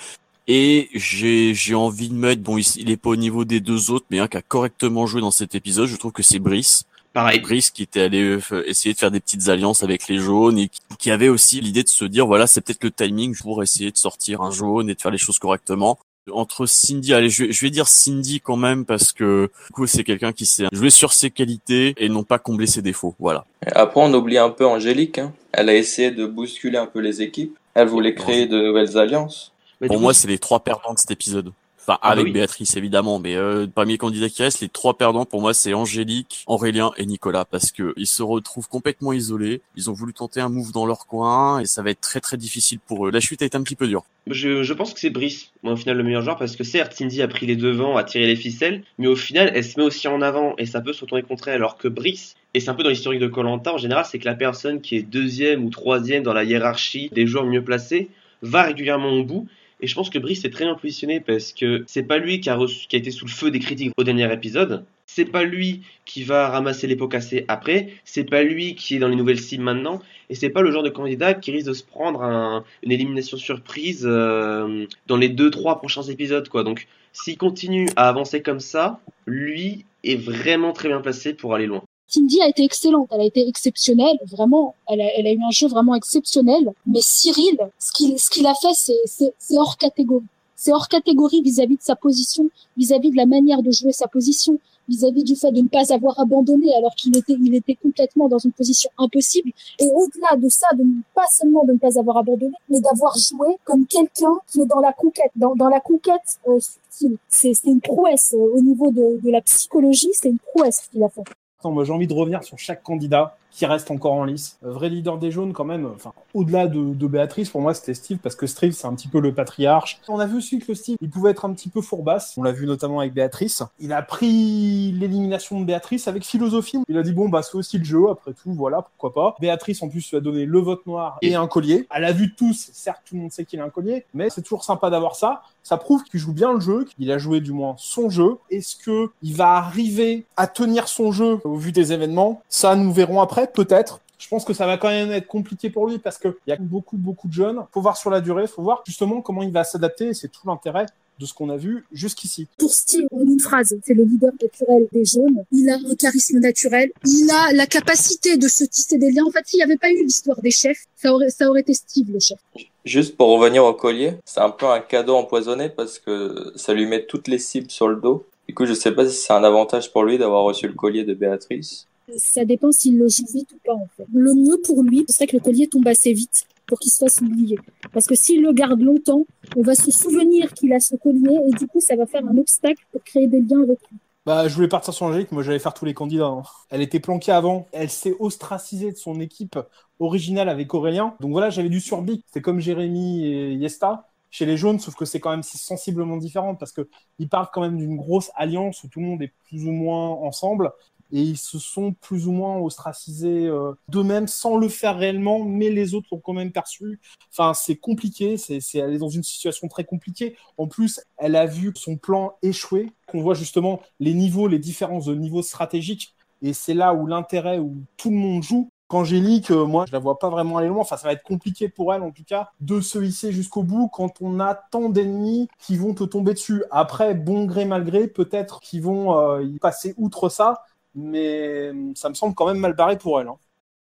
Et j'ai envie de mettre, bon, il, il est pas au niveau des deux autres, mais un qui a correctement joué dans cet épisode, je trouve que c'est Brice. Pareil, Brice qui était allé euh, essayer de faire des petites alliances avec les jaunes et qui, avait aussi l'idée de se dire, voilà, c'est peut-être le timing pour essayer de sortir un jaune et de faire les choses correctement. Entre Cindy, allez, je vais, je vais dire Cindy quand même parce que du coup c'est quelqu'un qui sait jouer sur ses qualités et non pas combler ses défauts. Voilà. Après, on oublie un peu Angélique. hein. Elle a essayé de bousculer un peu les équipes. Elle voulait créer de nouvelles alliances. Mais Pour moi, c'est les trois perdants de cet épisode. Enfin, Ah bah avec oui. Béatrice évidemment, mais euh, parmi les candidats qui restent, les trois perdants pour moi c'est Angélique, Aurélien et Nicolas parce que ils se retrouvent complètement isolés. Ils ont voulu tenter un move dans leur coin et ça va être très très difficile pour eux. La chute a été un petit peu dure. Je, je pense que c'est Brice, moi, au final, le meilleur joueur, parce que certes, Cindy a pris les devants, a tiré les ficelles, mais au final, elle se met aussi en avant, et ça peut se retourner contre elle, alors que Brice, et c'est un peu dans l'historique de Colanta, en général, c'est que la personne qui est deuxième ou troisième dans la hiérarchie des joueurs mieux placés va régulièrement au bout, et je pense que Brice est très bien positionné parce que c'est pas lui qui a, reçu, qui a été sous le feu des critiques au dernier épisode. C'est pas lui qui va ramasser les pots cassés après. C'est pas lui qui est dans les nouvelles cibles maintenant. Et c'est pas le genre de candidat qui risque de se prendre un- une élimination surprise euh, dans les 2-3 prochains épisodes. quoi. Donc s'il continue à avancer comme ça, lui est vraiment très bien placé pour aller loin. Cindy a été excellente, elle a été exceptionnelle, vraiment, elle a, elle a eu un jeu vraiment exceptionnel. Mais Cyril, ce qu'il ce qu'il a fait, c'est- hors catégorie. C'est hors catégorie vis-à-vis de sa position, vis-à-vis de la manière de jouer sa position, vis-à-vis du fait de ne pas avoir abandonné alors qu'il était, il était complètement dans une position impossible. Et au-delà de ça, de ne- pas seulement de ne pas avoir abandonné, mais d'avoir joué comme quelqu'un qui est dans la conquête, dans, dans la conquête euh, subtile. C'est une prouesse euh, au niveau de, de la psychologie, c'est une prouesse qu'il a fait. Attends, moi j'ai envie de revenir sur chaque candidat qui reste encore en lice. Euh, vrai leader des jaunes quand même, enfin au-delà de, de Béatrice, pour moi c'était Steve parce que Steve c'est un petit peu le patriarche. On a vu aussi que Steve, il pouvait être un petit peu fourbasse. On l'a vu notamment avec Béatrice. Il a pris l'élimination de Béatrice avec philosophie. Il a dit bon bah c'est aussi le jeu après tout, voilà pourquoi pas. Béatrice en plus lui a donné le vote noir et un collier. À la vue de tous, certes tout le monde sait qu'il a un collier, mais c'est toujours sympa d'avoir ça. Ça prouve qu'il joue bien le jeu, qu'il a joué du moins son jeu. Est-ce que il va arriver à tenir son jeu au vu des événements? Ça, nous verrons après, peut-être. Je pense que ça va quand même être compliqué pour lui parce qu'il y a beaucoup, beaucoup de jeunes. Faut voir sur la durée, faut voir justement comment il va s'adapter. C'est tout l'intérêt de ce qu'on a vu jusqu'ici. Pour Steve, en une phrase, c'est le leader naturel des jaunes. Il a un charisme naturel. Il a la capacité de se tisser des liens. En fait, s'il n'y avait pas eu l'histoire des chefs, ça aurait, ça aurait été Steve, le chef. Juste pour revenir au collier, c'est un peu un cadeau empoisonné parce que ça lui met toutes les cibles sur le dos. Du coup, je sais pas si c'est un avantage pour lui d'avoir reçu le collier de Béatrice. Ça dépend s'il le joue vite ou pas. Le mieux pour lui, ce serait que le collier tombe assez vite pour qu'il se fasse oublier. Parce que s'il le garde longtemps, on va se souvenir qu'il a ce collier et du coup, ça va faire un obstacle pour créer des liens avec lui. Bah, je voulais partir sur Angélique, moi j'allais faire tous les candidats. hein. Elle était planquée avant, elle s'est ostracisée de son équipe originale avec Aurélien. Donc voilà, j'avais du surbic. C'était comme Jérémy et Yesta chez les jaunes, sauf que c'est quand même si sensiblement différent parce que ils parlent quand même d'une grosse alliance où tout le monde est plus ou moins ensemble et ils se sont plus ou moins ostracisés euh, d'eux-mêmes sans le faire réellement, mais les autres l'ont quand même perçu. Enfin, c'est compliqué, c'est, c'est, elle est dans une situation très compliquée. En plus, elle a vu son plan échouer, qu'on voit justement les niveaux, les différences de niveaux stratégiques, et c'est là où l'intérêt, où tout le monde joue. Qu'Angélique, euh, moi, je la vois pas vraiment aller loin. Enfin, ça va être compliqué pour elle, en tout cas, de se hisser jusqu'au bout quand on a tant d'ennemis qui vont te tomber dessus. Après, bon gré mal gré, peut-être qu'ils vont euh, y passer outre ça, mais euh, ça me semble quand même mal barré pour elle. hein.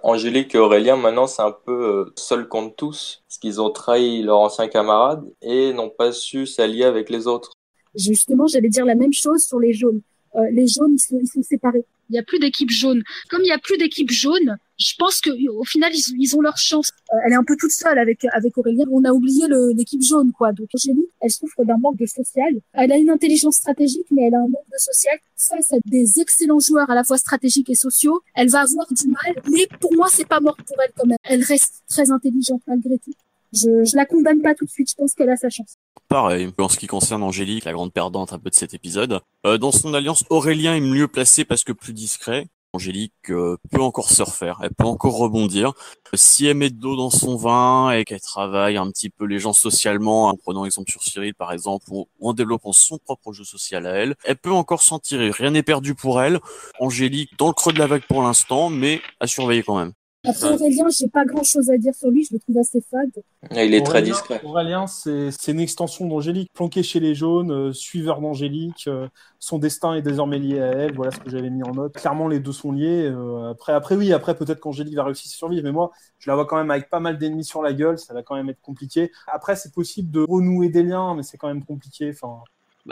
Angélique et Aurélien, maintenant, c'est un peu euh, seul contre tous, parce qu'ils ont trahi leurs anciens camarades et n'ont pas su s'allier avec les autres. Justement, j'allais dire la même chose sur les jaunes. Euh, les jaunes, ils sont, ils sont séparés. Il n'y a plus d'équipe jaune. Comme il n'y a plus d'équipe jaune, je pense que au final, ils, ils ont leur chance. Euh, elle est un peu toute seule avec avec Aurélien. On a oublié l'équipe jaune, quoi. Donc Angélique, elle souffre d'un manque de social. Elle a une intelligence stratégique, mais elle a un manque de social. Face à des excellents joueurs à la fois stratégiques et sociaux, elle va avoir du mal. Mais pour moi, c'est pas mort pour elle quand même. Elle reste très intelligente malgré tout. Je, je la condamne pas tout de suite. Je pense qu'elle a sa chance. Pareil, en ce qui concerne Angélique, la grande perdante un peu de cet épisode. Euh, dans son alliance, Aurélien est mieux placé parce que plus discret. Angélique euh, peut encore se refaire, elle peut encore rebondir. Si elle met de l'eau dans son vin et qu'elle travaille un petit peu les gens socialement, en prenant exemple sur Cyril par exemple, ou ou en développant son propre jeu social à elle, elle peut encore s'en tirer. Rien n'est perdu pour elle. Angélique dans le creux de la vague pour l'instant, mais à surveiller quand même. Après Aurélien, j'ai pas grand chose à dire sur lui. Je le trouve assez fade. Et il est très discret. Aurélien, c'est c'est une extension d'Angélique, planqué chez les jaunes, euh, suiveur d'Angélique. euh, son destin est désormais lié à elle. Voilà ce que j'avais mis en note. Clairement, les deux sont liés. euh, après, après, oui, après peut-être qu'Angélique va réussir à survivre, mais moi, je la vois quand même avec pas mal d'ennemis sur la gueule. Ça va quand même être compliqué. Après, c'est possible de renouer des liens, mais c'est quand même compliqué. Enfin,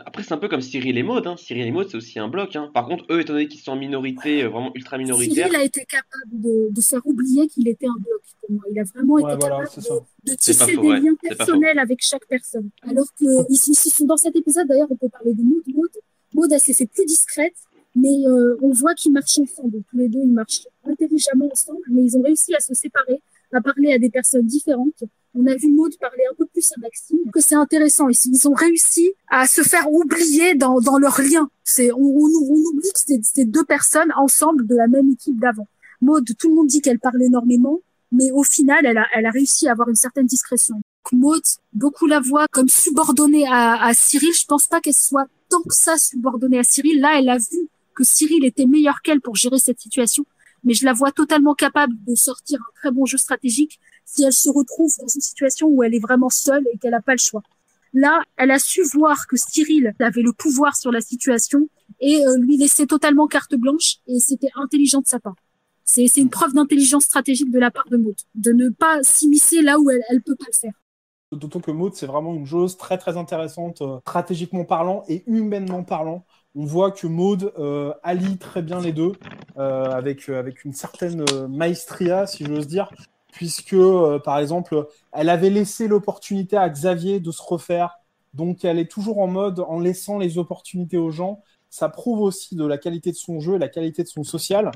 après, c'est un peu comme Cyril et Maud. Hein. Cyril et Maud, c'est aussi un bloc. Hein. Par contre, eux, étant donné qu'ils sont en minorité, euh, vraiment ultra minoritaire. Cyril a été capable de, de faire oublier qu'il était un bloc pour moi. Il a vraiment Ouais, été voilà, capable de, de tisser faux, des ouais. liens personnels avec chaque personne. Alors que ici, ici, dans cet épisode, d'ailleurs, on peut parler de Maud. Maud, Maud elle s'est fait plus discrète, mais euh, on voit qu'ils marchent ensemble. Tous les deux, ils marchent intelligemment ensemble, mais ils ont réussi à se séparer, à parler à des personnes différentes. On a vu Maud parler un peu plus à Maxime, que c'est intéressant. Ils, ont réussi à se faire oublier dans, dans leur lien. On, on, on oublie que c'est c'est deux personnes ensemble de la même équipe d'avant. Maud, tout le monde dit qu'elle parle énormément, mais au final, elle a, elle a réussi à avoir une certaine discrétion. Maud, beaucoup la voient comme subordonnée à, à Cyril. Je pense pas qu'elle soit tant que ça subordonnée à Cyril. Là, elle a vu que Cyril était meilleur qu'elle pour gérer cette situation, mais je la vois totalement capable de sortir un très bon jeu stratégique si elle se retrouve dans une situation où elle est vraiment seule et qu'elle n'a pas le choix. Là, elle a su voir que Cyril avait le pouvoir sur la situation et euh, lui laisser totalement carte blanche et c'était intelligent de sa part. C'est une preuve d'intelligence stratégique de la part de Maud, de ne pas s'immiscer là où elle, elle peut pas le faire. D'autant que Maud, c'est vraiment une joueuse très très intéressante, euh, stratégiquement parlant et humainement parlant. On voit que Maud euh, allie très bien les deux, euh, avec, euh, avec une certaine maestria, si j'ose dire, puisque, par exemple, elle avait laissé l'opportunité à Xavier de se refaire, donc elle est toujours en mode en laissant les opportunités aux gens. Ça prouve aussi de la qualité de son jeu, la qualité de son social,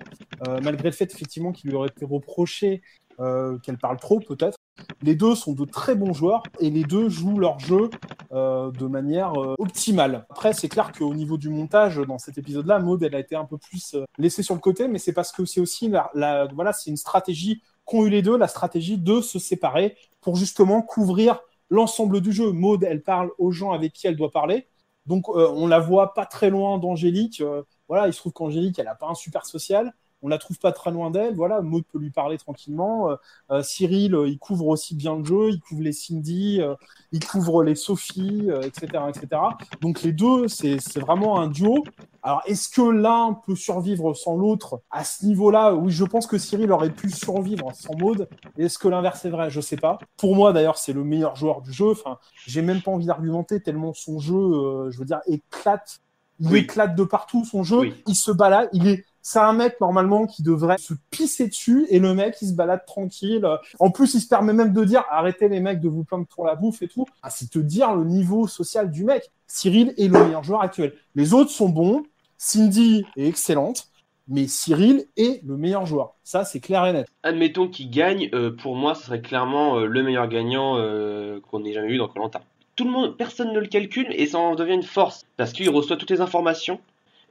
malgré le fait effectivement qu'il lui aurait été reproché qu'elle parle trop peut-être. Les deux sont de très bons joueurs et les deux jouent leur jeu euh, de manière euh, optimale. Après, c'est clair qu'au niveau du montage, dans cet épisode-là, Maud, elle a été un peu plus euh, laissée sur le côté, mais c'est parce que c'est aussi la, voilà, c'est une stratégie qu'ont eu les deux, la stratégie de se séparer pour justement couvrir l'ensemble du jeu. Maud, elle parle aux gens avec qui elle doit parler. Donc, on la voit pas très loin d'Angélique. Voilà, il se trouve qu'Angélique, elle n'a pas un super social. On la trouve pas très loin d'elle. Voilà, Maud peut lui parler tranquillement. Euh, euh, Cyril, euh, il couvre aussi bien le jeu. Il couvre les Cindy, euh, il couvre les Sophie, euh, etc., etc. Donc, les deux, c'est c'est vraiment un duo. Alors, est-ce que l'un peut survivre sans l'autre à ce niveau-là? Oui, je pense que Cyril aurait pu survivre sans Maud. Est-ce que l'inverse est vrai? Je sais pas. Pour moi, d'ailleurs, c'est le meilleur joueur du jeu. Enfin, j'ai même pas envie d'argumenter tellement son jeu, euh, je veux dire, éclate. Il Oui. éclate de partout son jeu. Oui. Il se balade. Il est, c'est un mec normalement qui devrait se pisser dessus et le mec il se balade tranquille. En plus, il se permet même de dire arrêtez les mecs de vous plaindre pour la bouffe et tout. Ah, c'est te dire le niveau social du mec. Cyril est le meilleur joueur actuel. Les autres sont bons. Cindy est excellente, mais Cyril est le meilleur joueur. Ça, c'est clair et net. Admettons qu'il gagne, euh, pour moi, ce serait clairement euh, le meilleur gagnant euh, qu'on ait jamais eu dans Colanta. Tout le monde, personne ne le calcule et ça en devient une force parce qu'il reçoit toutes les informations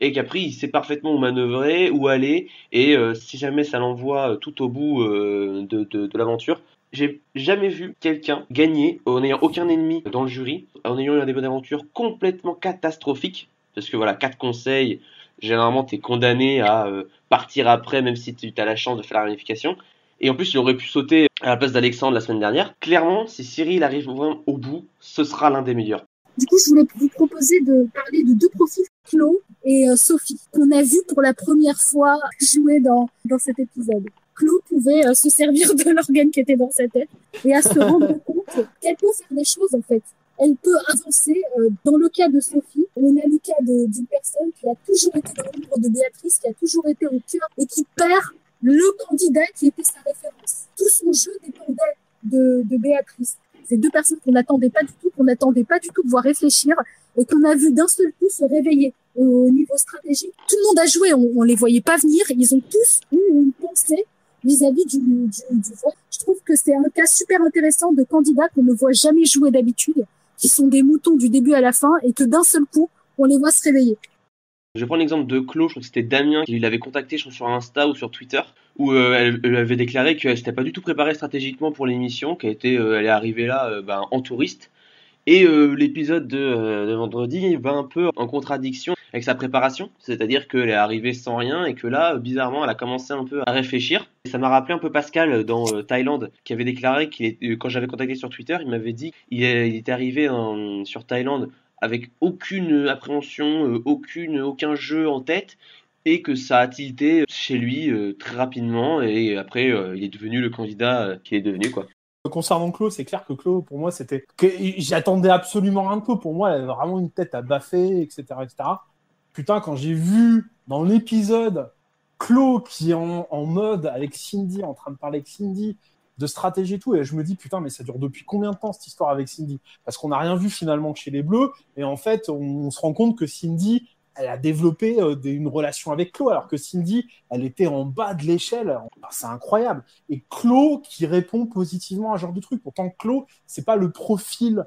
et qu'après il sait parfaitement où manœuvrer, où aller et euh, si jamais ça l'envoie euh, tout au bout euh, de, de, de l'aventure. J'ai jamais vu quelqu'un gagner en n'ayant aucun ennemi dans le jury, en ayant eu un début d'aventure complètement catastrophique. Parce que voilà, quatre conseils, généralement t'es condamné à euh, partir après, même si tu as la chance de faire la réunification. Et en plus, il aurait pu sauter à la place d'Alexandre la semaine dernière. Clairement, si Cyril arrive vraiment au bout, ce sera l'un des meilleurs. Du coup, je voulais vous proposer de parler de deux profils, Chlo et euh, Sophie, qu'on a vu pour la première fois jouer dans, dans cet épisode. Chlo pouvait euh, se servir de l'organe qui était dans sa tête et à se rendre compte qu'elle peut faire des choses en fait. Elle peut avancer. euh, dans le cas de Sophie, on a le cas d'une personne qui a toujours été dans l'ombre de Béatrice, qui a toujours été au cœur et qui perd le candidat qui était sa référence. Tout son jeu dépendait de, de Béatrice. C'est deux personnes qu'on n'attendait pas du tout, qu'on n'attendait pas du tout de voir réfléchir et qu'on a vu d'un seul coup se réveiller au niveau stratégique. Tout le monde a joué, on, on les voyait pas venir. Ils ont tous eu une pensée vis-à-vis du, vote. Je trouve que c'est un cas super intéressant de candidats qu'on ne voit jamais jouer d'habitude, qui sont des moutons du début à la fin et que d'un seul coup, on les voit se réveiller. Je prendre l'exemple de Claude, je crois que c'était Damien qui l'avait contacté je sur Insta ou sur Twitter, où euh, elle, avait déclaré qu'elle s'était pas du tout préparée stratégiquement pour l'émission, qu'elle était, euh, elle est arrivée là euh, ben, en touriste. Et l'épisode de, vendredi va un peu en contradiction avec sa préparation, c'est-à-dire qu'elle est arrivée sans rien et que là, bizarrement, elle a commencé un peu à réfléchir. Et ça m'a rappelé un peu Pascal dans Thaïlande, qui avait déclaré qu'il quand j'avais contacté sur Twitter, il m'avait dit qu'il est- il était arrivé en- sur Thaïlande avec aucune appréhension, aucune, aucun jeu en tête, et que ça a tilté chez lui euh, très rapidement, et après euh, il est devenu le candidat euh, qu'il est devenu quoi. Concernant Claude, c'est clair que Claude, pour moi, c'était. J'attendais absolument rien de Claude. Pour moi, elle avait vraiment une tête à baffer, etc. etc. Putain, quand j'ai vu dans l'épisode Claude qui est en, mode avec Cindy, en train de parler avec Cindy, de stratégie et tout. Et je me dis, putain, mais ça dure depuis combien de temps cette histoire avec Cindy? Parce qu'on n'a rien vu finalement chez les Bleus. Et en fait, on se rend compte que Cindy, elle a développé euh, des- une relation avec Chloé, alors que Cindy, elle était en bas de l'échelle. Enfin, c'est incroyable. Et Chloé qui répond positivement à ce genre de truc. Pourtant, Chloé, c'est pas le profil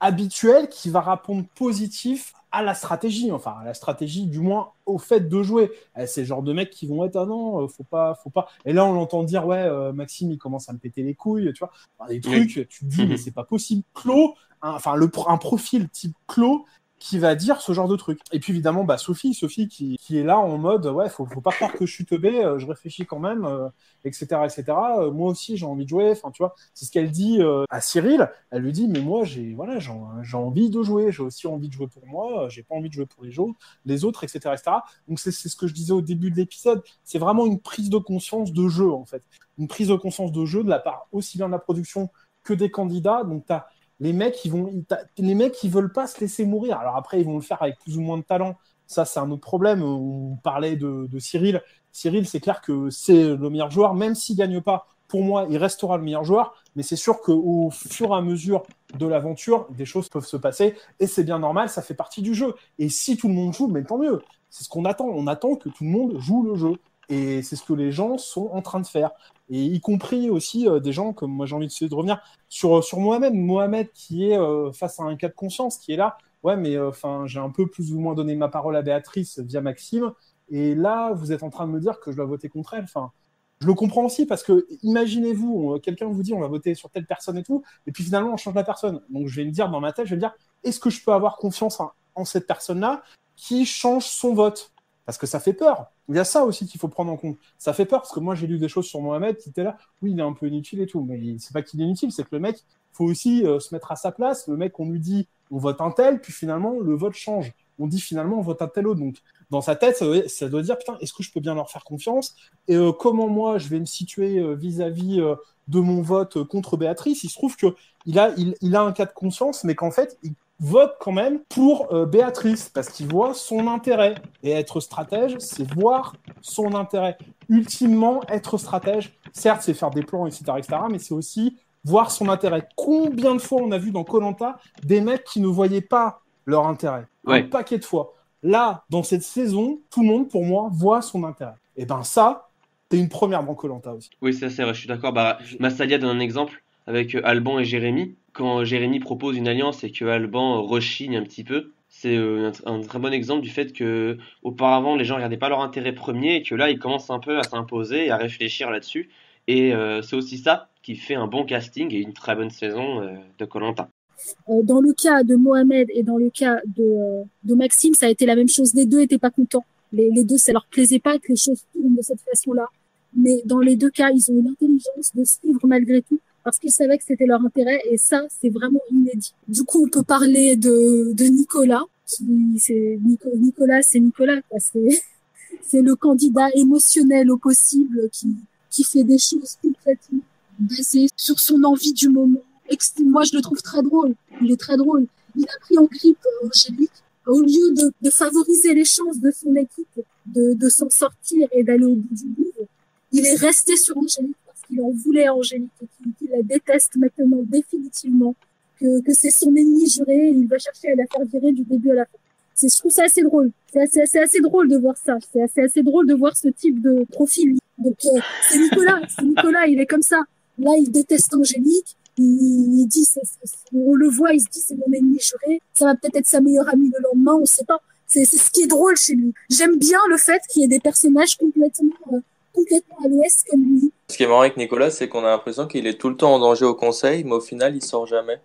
habituel qui va répondre positif à la stratégie, enfin à la stratégie du moins au fait de jouer. Eh, C'est le genre de mecs qui vont être ah non, euh, faut pas, faut pas. Et là on l'entend dire ouais, euh, Maxime il commence à me péter les couilles, tu vois, Enfin, des Oui. trucs, tu te dis Mhm. mais c'est pas possible. Clos, enfin le un profil type Clos qui va dire ce genre de truc. Et puis évidemment bah Sophie, Sophie qui, qui est là en mode ouais faut, faut pas croire que je suis teubé, euh, je réfléchis quand même, euh, etc etc. Euh, moi aussi j'ai envie de jouer, enfin tu vois, c'est ce qu'elle dit euh, à Cyril. Elle lui dit mais moi j'ai voilà j'ai envie de jouer, j'ai aussi envie de jouer pour moi, j'ai pas envie de jouer pour les autres, les autres etc etc. Donc c'est ce que je disais au début de l'épisode, c'est vraiment une prise de conscience de jeu en fait, une prise de conscience de jeu de la part aussi bien de la production que des candidats. Donc t'as les mecs ils vont les mecs ils veulent pas se laisser mourir. Alors après ils vont le faire avec plus ou moins de talent. Ça c'est un autre problème. On parlait de, de Cyril. Cyril c'est clair que c'est le meilleur joueur, même s'il gagne pas. Pour moi, il restera le meilleur joueur, mais c'est sûr qu'au fur et à mesure de l'aventure, des choses peuvent se passer, et c'est bien normal, ça fait partie du jeu. Et si tout le monde joue, mais tant mieux. C'est ce qu'on attend. On attend que tout le monde joue le jeu. Et c'est ce que les gens sont en train de faire. Et y compris aussi euh, des gens comme moi j'ai envie de revenir sur, sur Mohamed. Mohamed qui est euh, face à un cas de conscience, qui est là. Ouais, mais enfin, j'ai un peu plus ou moins donné ma parole à Béatrice via Maxime. Et là, vous êtes en train de me dire que je dois voter contre elle. Enfin, je le comprends aussi parce que imaginez-vous, euh, quelqu'un vous dit on va voter sur telle personne et tout, et puis finalement on change la personne. Donc je vais me dire dans ma tête, je vais me dire est-ce que je peux avoir confiance en cette personne-là qui change son vote? Parce que ça fait peur. Il y a ça aussi qu'il faut prendre en compte. Ça fait peur parce que moi j'ai lu des choses sur Mohamed qui étaient là, oui il est un peu inutile et tout, mais c'est pas qu'il est inutile, c'est que le mec faut aussi euh, se mettre à sa place. Le mec on lui dit on vote un tel, puis finalement le vote change. On dit finalement on vote un tel autre. Donc dans sa tête, ça doit, dire putain, est-ce que je peux bien leur faire confiance? Et euh, comment moi je vais me situer euh, vis-à-vis de mon vote contre Béatrice? Il se trouve que il a, a un cas de conscience, mais qu'en fait il vote quand même pour euh, Béatrice parce qu'il voit son intérêt. Et être stratège, c'est voir son intérêt. Ultimement, être stratège, certes, c'est faire des plans, etc., etc., mais c'est aussi voir son intérêt. Combien de fois on a vu dans Colanta des mecs qui ne voyaient pas leur intérêt? Ouais. Un paquet de fois. Là, dans cette saison, tout le monde, pour moi, voit son intérêt. Et ben ça, c'est une première dans Colanta aussi. Oui, ça c'est vrai, je suis d'accord. Bah, Massalia donne un exemple avec euh, Alban et Jérémy. Quand Jérémy propose une alliance et que Alban euh, rechigne un petit peu, c'est euh, un, très bon exemple du fait que auparavant les gens regardaient pas leur intérêt premier et que là ils commencent un peu à s'imposer et à réfléchir là-dessus. Et c'est aussi ça qui fait un bon casting et une très bonne saison de Colanta. Dans le cas de Mohamed et dans le cas de, Maxime, ça a été la même chose. Les deux étaient pas contents. Les, les deux, ça leur plaisait pas que les choses tournent de cette façon-là. Mais dans les deux cas, ils ont eu l'intelligence de suivre malgré tout parce qu'ils savaient que c'était leur intérêt et ça, c'est vraiment inédit. Du coup, on peut parler de, de Nicolas. Qui, c'est Nico- Nicolas, c'est Nicolas. C'est, le candidat émotionnel au possible qui, qui fait des choses complètement basées sur son envie du moment. Moi, je le trouve très drôle. Il est très drôle. Il a pris en grippe euh, Angélique. Au lieu de, de favoriser les chances de son équipe de, de s'en sortir et d'aller au bout du bout, il est resté sur Angélique qu'il en voulait à Angélique et qu'il la déteste maintenant définitivement, que, que c'est son ennemi juré et il va chercher à la faire virer du début à la fin. C'est, je trouve ça assez drôle. C'est assez, assez drôle de voir ça. C'est assez, assez drôle de voir ce type de profil. Euh, c'est Nicolas. C'est Nicolas. Il est comme ça. Là, il déteste Angélique. Il, dit, c'est- c'est- on le voit, il se dit, c'est mon ennemi juré. Ça va peut-être être sa meilleure amie le lendemain, on sait pas. C'est c'est ce qui est drôle chez lui. J'aime bien le fait qu'il y ait des personnages complètement, euh, complètement à l'ouest comme lui. Ce qui est marrant avec Nicolas, c'est qu'on a l'impression qu'il est tout le temps en danger au conseil, mais au final, il sort jamais.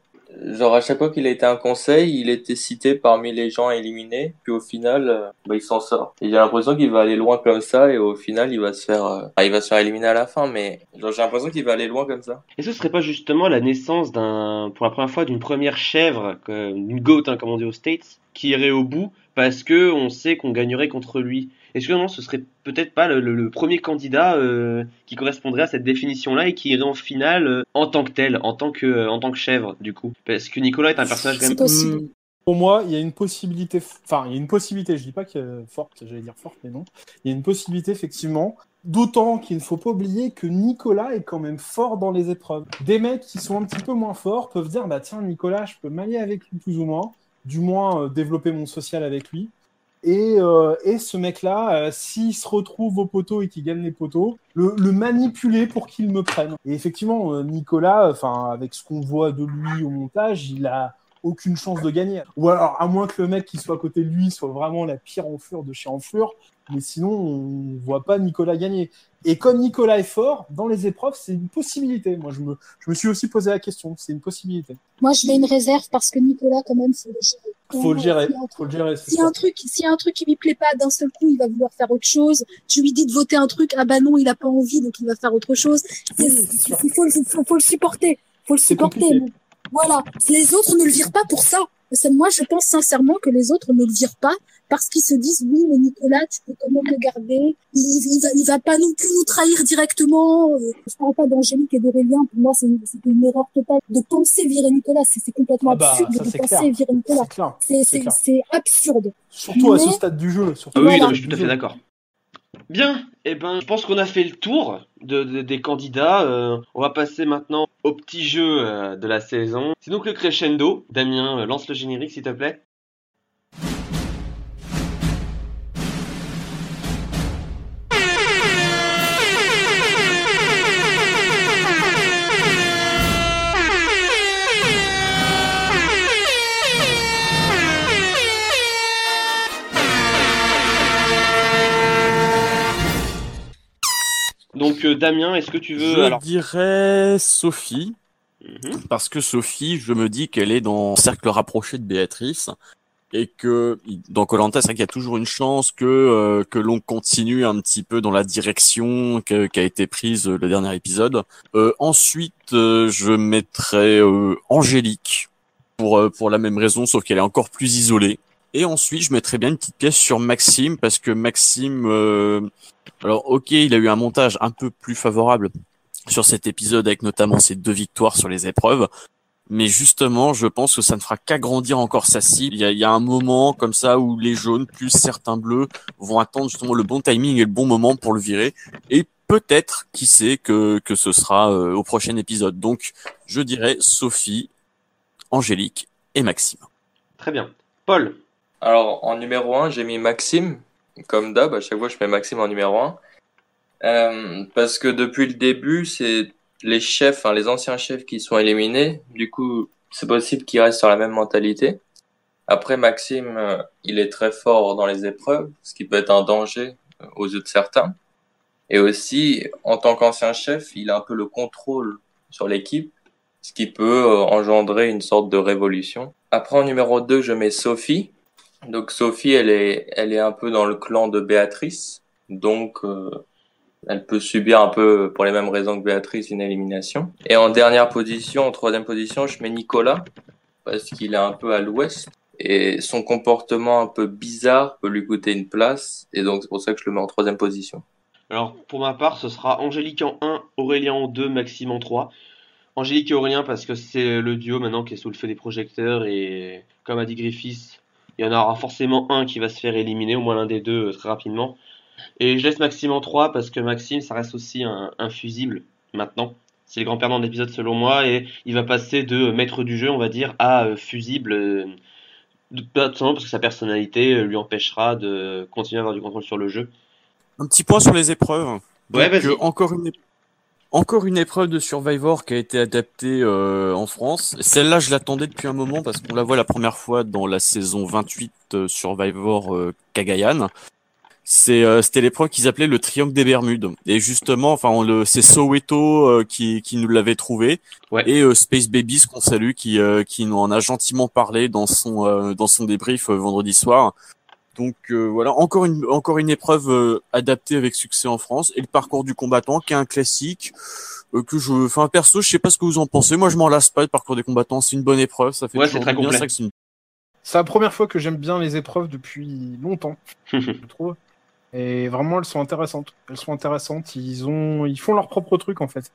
Genre, à chaque fois qu'il a été à un conseil, il était cité parmi les gens éliminés, puis au final, euh, bah, il s'en sort. Et j'ai l'impression qu'il va aller loin comme ça, et au final, il va se faire, euh, il va se faire éliminer à la fin, mais genre, j'ai l'impression qu'il va aller loin comme ça. Et ce serait pas justement la naissance d'un, pour la première fois, d'une première chèvre, que- une goat, hein, comme on dit aux States, qui irait au bout parce que on sait qu'on gagnerait contre lui. Est-ce que non, ce serait peut-être pas le, le- le premier candidat euh, qui correspondrait à cette définition-là et qui irait en finale euh, en tant que tel, en tant que, euh, en tant que chèvre, du coup? Parce que Nicolas est un personnage quand même. possible. Hum, Pour moi, il y a une possibilité, enfin, il y a une possibilité, je dis pas que forte, j'allais dire forte, mais non. Il y a une possibilité, effectivement. D'autant qu'il ne faut pas oublier que Nicolas est quand même fort dans les épreuves. Des mecs qui sont un petit peu moins forts peuvent dire, bah tiens, Nicolas, je peux m'allier avec lui plus ou moins, du moins euh, développer mon social avec lui. Et, euh, et ce mec-là, euh, s'il se retrouve au poteau et qu'il gagne les poteaux, le, le manipuler pour qu'il me prenne. Et effectivement, euh, Nicolas, enfin, avec ce qu'on voit de lui au montage, il a aucune chance de gagner. Ou alors, à moins que le mec qui soit à côté de lui soit vraiment la pire enflure de chez enflure, mais sinon, on voit pas Nicolas gagner. Et comme Nicolas est fort, dans les épreuves, c'est une possibilité. Moi, je me, je me suis aussi posé la question, c'est une possibilité. Moi, je mets une réserve parce que Nicolas, quand même, faut le gérer. Faut le gérer, S'il y a un faut le gérer, c'est S'il y a ça. un truc, s'il y a un truc qui lui plaît pas, d'un seul coup, il va vouloir faire autre chose. Tu lui dis de voter un truc, ah bah non, il a pas envie, donc il va faire autre chose. Il faut, le- faut, faut le supporter. Faut le supporter. Voilà. Les autres ne le virent pas pour ça. C'est- Moi, je pense sincèrement que les autres ne le virent pas parce qu'ils se disent, oui, mais Nicolas, tu peux quand même le garder. Il, il va, il va pas non plus nous trahir directement. Euh, Je parle pas d'Angélique et d'Aurélien. Pour moi, c'est une, erreur totale de penser virer Nicolas. C'est complètement Ah bah, absurde ça, de penser clair. virer Nicolas. C'est absurde. Surtout à ce stade du jeu. Surtout Ah oui, Voilà. non, mais je suis tout à fait d'accord. Bien, et ben, je pense qu'on a fait le tour de, de- des candidats. Euh, on va passer maintenant au petit jeu euh, de la saison. C'est donc le crescendo. Damien, euh, lance le générique s'il te plaît. Donc Damien, est-ce que tu veux Je alors dirais Sophie, Mhm. parce que Sophie, je me dis qu'elle est dans le cercle rapproché de Béatrice et que dans Colanta, c'est vrai qu'il y a toujours une chance que euh, que l'on continue un petit peu dans la direction qui a été prise euh, le dernier épisode. Euh, ensuite, euh, je mettrais euh, Angélique pour euh, pour la même raison, sauf qu'elle est encore plus isolée. Et ensuite, je mettrais bien une petite pièce sur Maxime parce que Maxime, euh, alors ok, il a eu un montage un peu plus favorable sur cet épisode avec notamment ses deux victoires sur les épreuves. Mais justement, je pense que ça ne fera qu'agrandir encore sa cible. Il y, a, il y a un moment comme ça où les jaunes plus certains bleus vont attendre justement le bon timing et le bon moment pour le virer. Et peut-être, qui sait, que, que ce sera euh, au prochain épisode. Donc, je dirais Sophie, Angélique et Maxime. Très bien. Paul. Alors, en numéro 1, j'ai mis Maxime. Comme d'hab, à chaque fois, je mets Maxime en numéro 1. Euh, parce que depuis le début, c'est les chefs, les anciens chefs qui sont éliminés. Du coup, c'est possible qu'ils restent sur la même mentalité. Après, Maxime, euh, il est très fort dans les épreuves, ce qui peut être un danger euh, aux yeux de certains. Et aussi, en tant qu'ancien chef, il a un peu le contrôle sur l'équipe, ce qui peut euh, engendrer une sorte de révolution. Après, en numéro 2, je mets Sophie. Donc Sophie, elle est, elle est un peu dans le clan de Béatrice, donc euh, elle peut subir un peu, pour les mêmes raisons que Béatrice, une élimination. Et en dernière position, en troisième position, je mets Nicolas, parce qu'il est un peu à l'ouest, et son comportement un peu bizarre peut lui coûter une place, et donc c'est pour ça que je le mets en troisième position. Alors pour ma part, ce sera Angélique en 1, Aurélien en 2, Maxime en 3. Angélique et Aurélien parce que c'est le duo maintenant qui est sous le feu des projecteurs et comme a dit Griffiths, il y en aura forcément un qui va se faire éliminer, au moins l'un des deux euh, très rapidement. Et je laisse Maxime en 3 parce que Maxime, ça reste aussi un, un fusible maintenant. C'est le grand perdant de l'épisode selon moi et il va passer de maître du jeu, on va dire, à euh, fusible. euh, de- pas tout simplement parce que sa personnalité euh, lui empêchera de continuer à avoir du contrôle sur le jeu. Un petit point sur les épreuves. Ouais, Donc, euh, encore une encore une épreuve de Survivor qui a été adaptée euh, en France. Celle-là, je l'attendais depuis un moment parce qu'on la voit la première fois dans la saison 28 euh, Survivor euh, Cagayan. C'est euh, c'était l'épreuve qu'ils appelaient le triangle des Bermudes. Et justement, enfin, on le c'est Soweto euh, qui qui nous l'avait trouvé Ouais. et Space Babies qu'on salue qui euh, qui nous en a gentiment parlé dans son euh, dans son débrief vendredi soir. Donc euh, voilà, encore une encore une épreuve euh, adaptée avec succès en France et le parcours du combattant qui est un classique euh, que je enfin perso, je sais pas ce que vous en pensez. Moi, je m'en lasse pas le parcours des combattants, c'est une bonne épreuve, ça fait Ouais, toujours très bien, C'est la première fois que j'aime bien les épreuves depuis longtemps, je trouve. Et vraiment, elles sont intéressantes. Elles sont intéressantes. Ils ont, ils font leur propre truc en fait.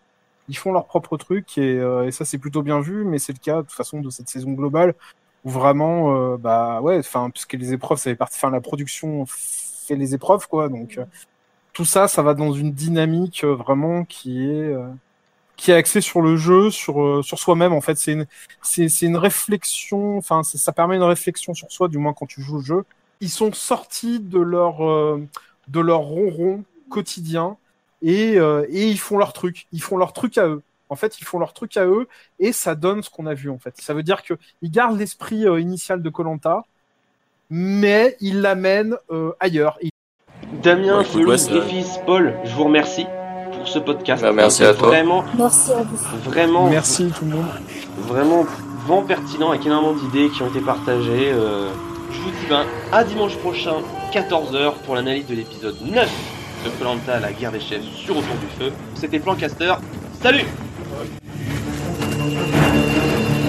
Ils font leur propre truc et, euh, et ça c'est plutôt bien vu. Mais c'est le cas de toute façon de cette saison globale où vraiment, euh, bah ouais, enfin puisque les épreuves, ça fait partie, enfin la production fait les épreuves quoi. Donc euh, tout ça, ça va dans une dynamique euh, vraiment qui est qui est axée sur le jeu, sur sur soi-même en fait. C'est une c'est une réflexion. Enfin ça permet une réflexion sur soi, du moins quand tu joues au jeu. Ils sont sortis de leur de leur ronron quotidien et et ils font leur truc. Ils font leur truc à eux. En fait, ils font leur truc à eux et ça donne ce qu'on a vu en fait. Ça veut dire que ils gardent l'esprit euh, initial de Colanta, mais ils l'amènent euh, ailleurs. Damien, Ouais, Felou, ouais, Griffiths, Paul, je vous remercie pour ce podcast. Bah, merci à toi. Vraiment, Merci à vous. vraiment, Merci tout le monde. vraiment, vraiment pertinent avec énormément d'idées qui ont été partagées. euh, je vous dis ben, à dimanche prochain, 14h, pour l'analyse de l'épisode 9 de Colanta, la guerre des chefs sur Autour du Feu. C'était Plancaster. Salut ハハハハ!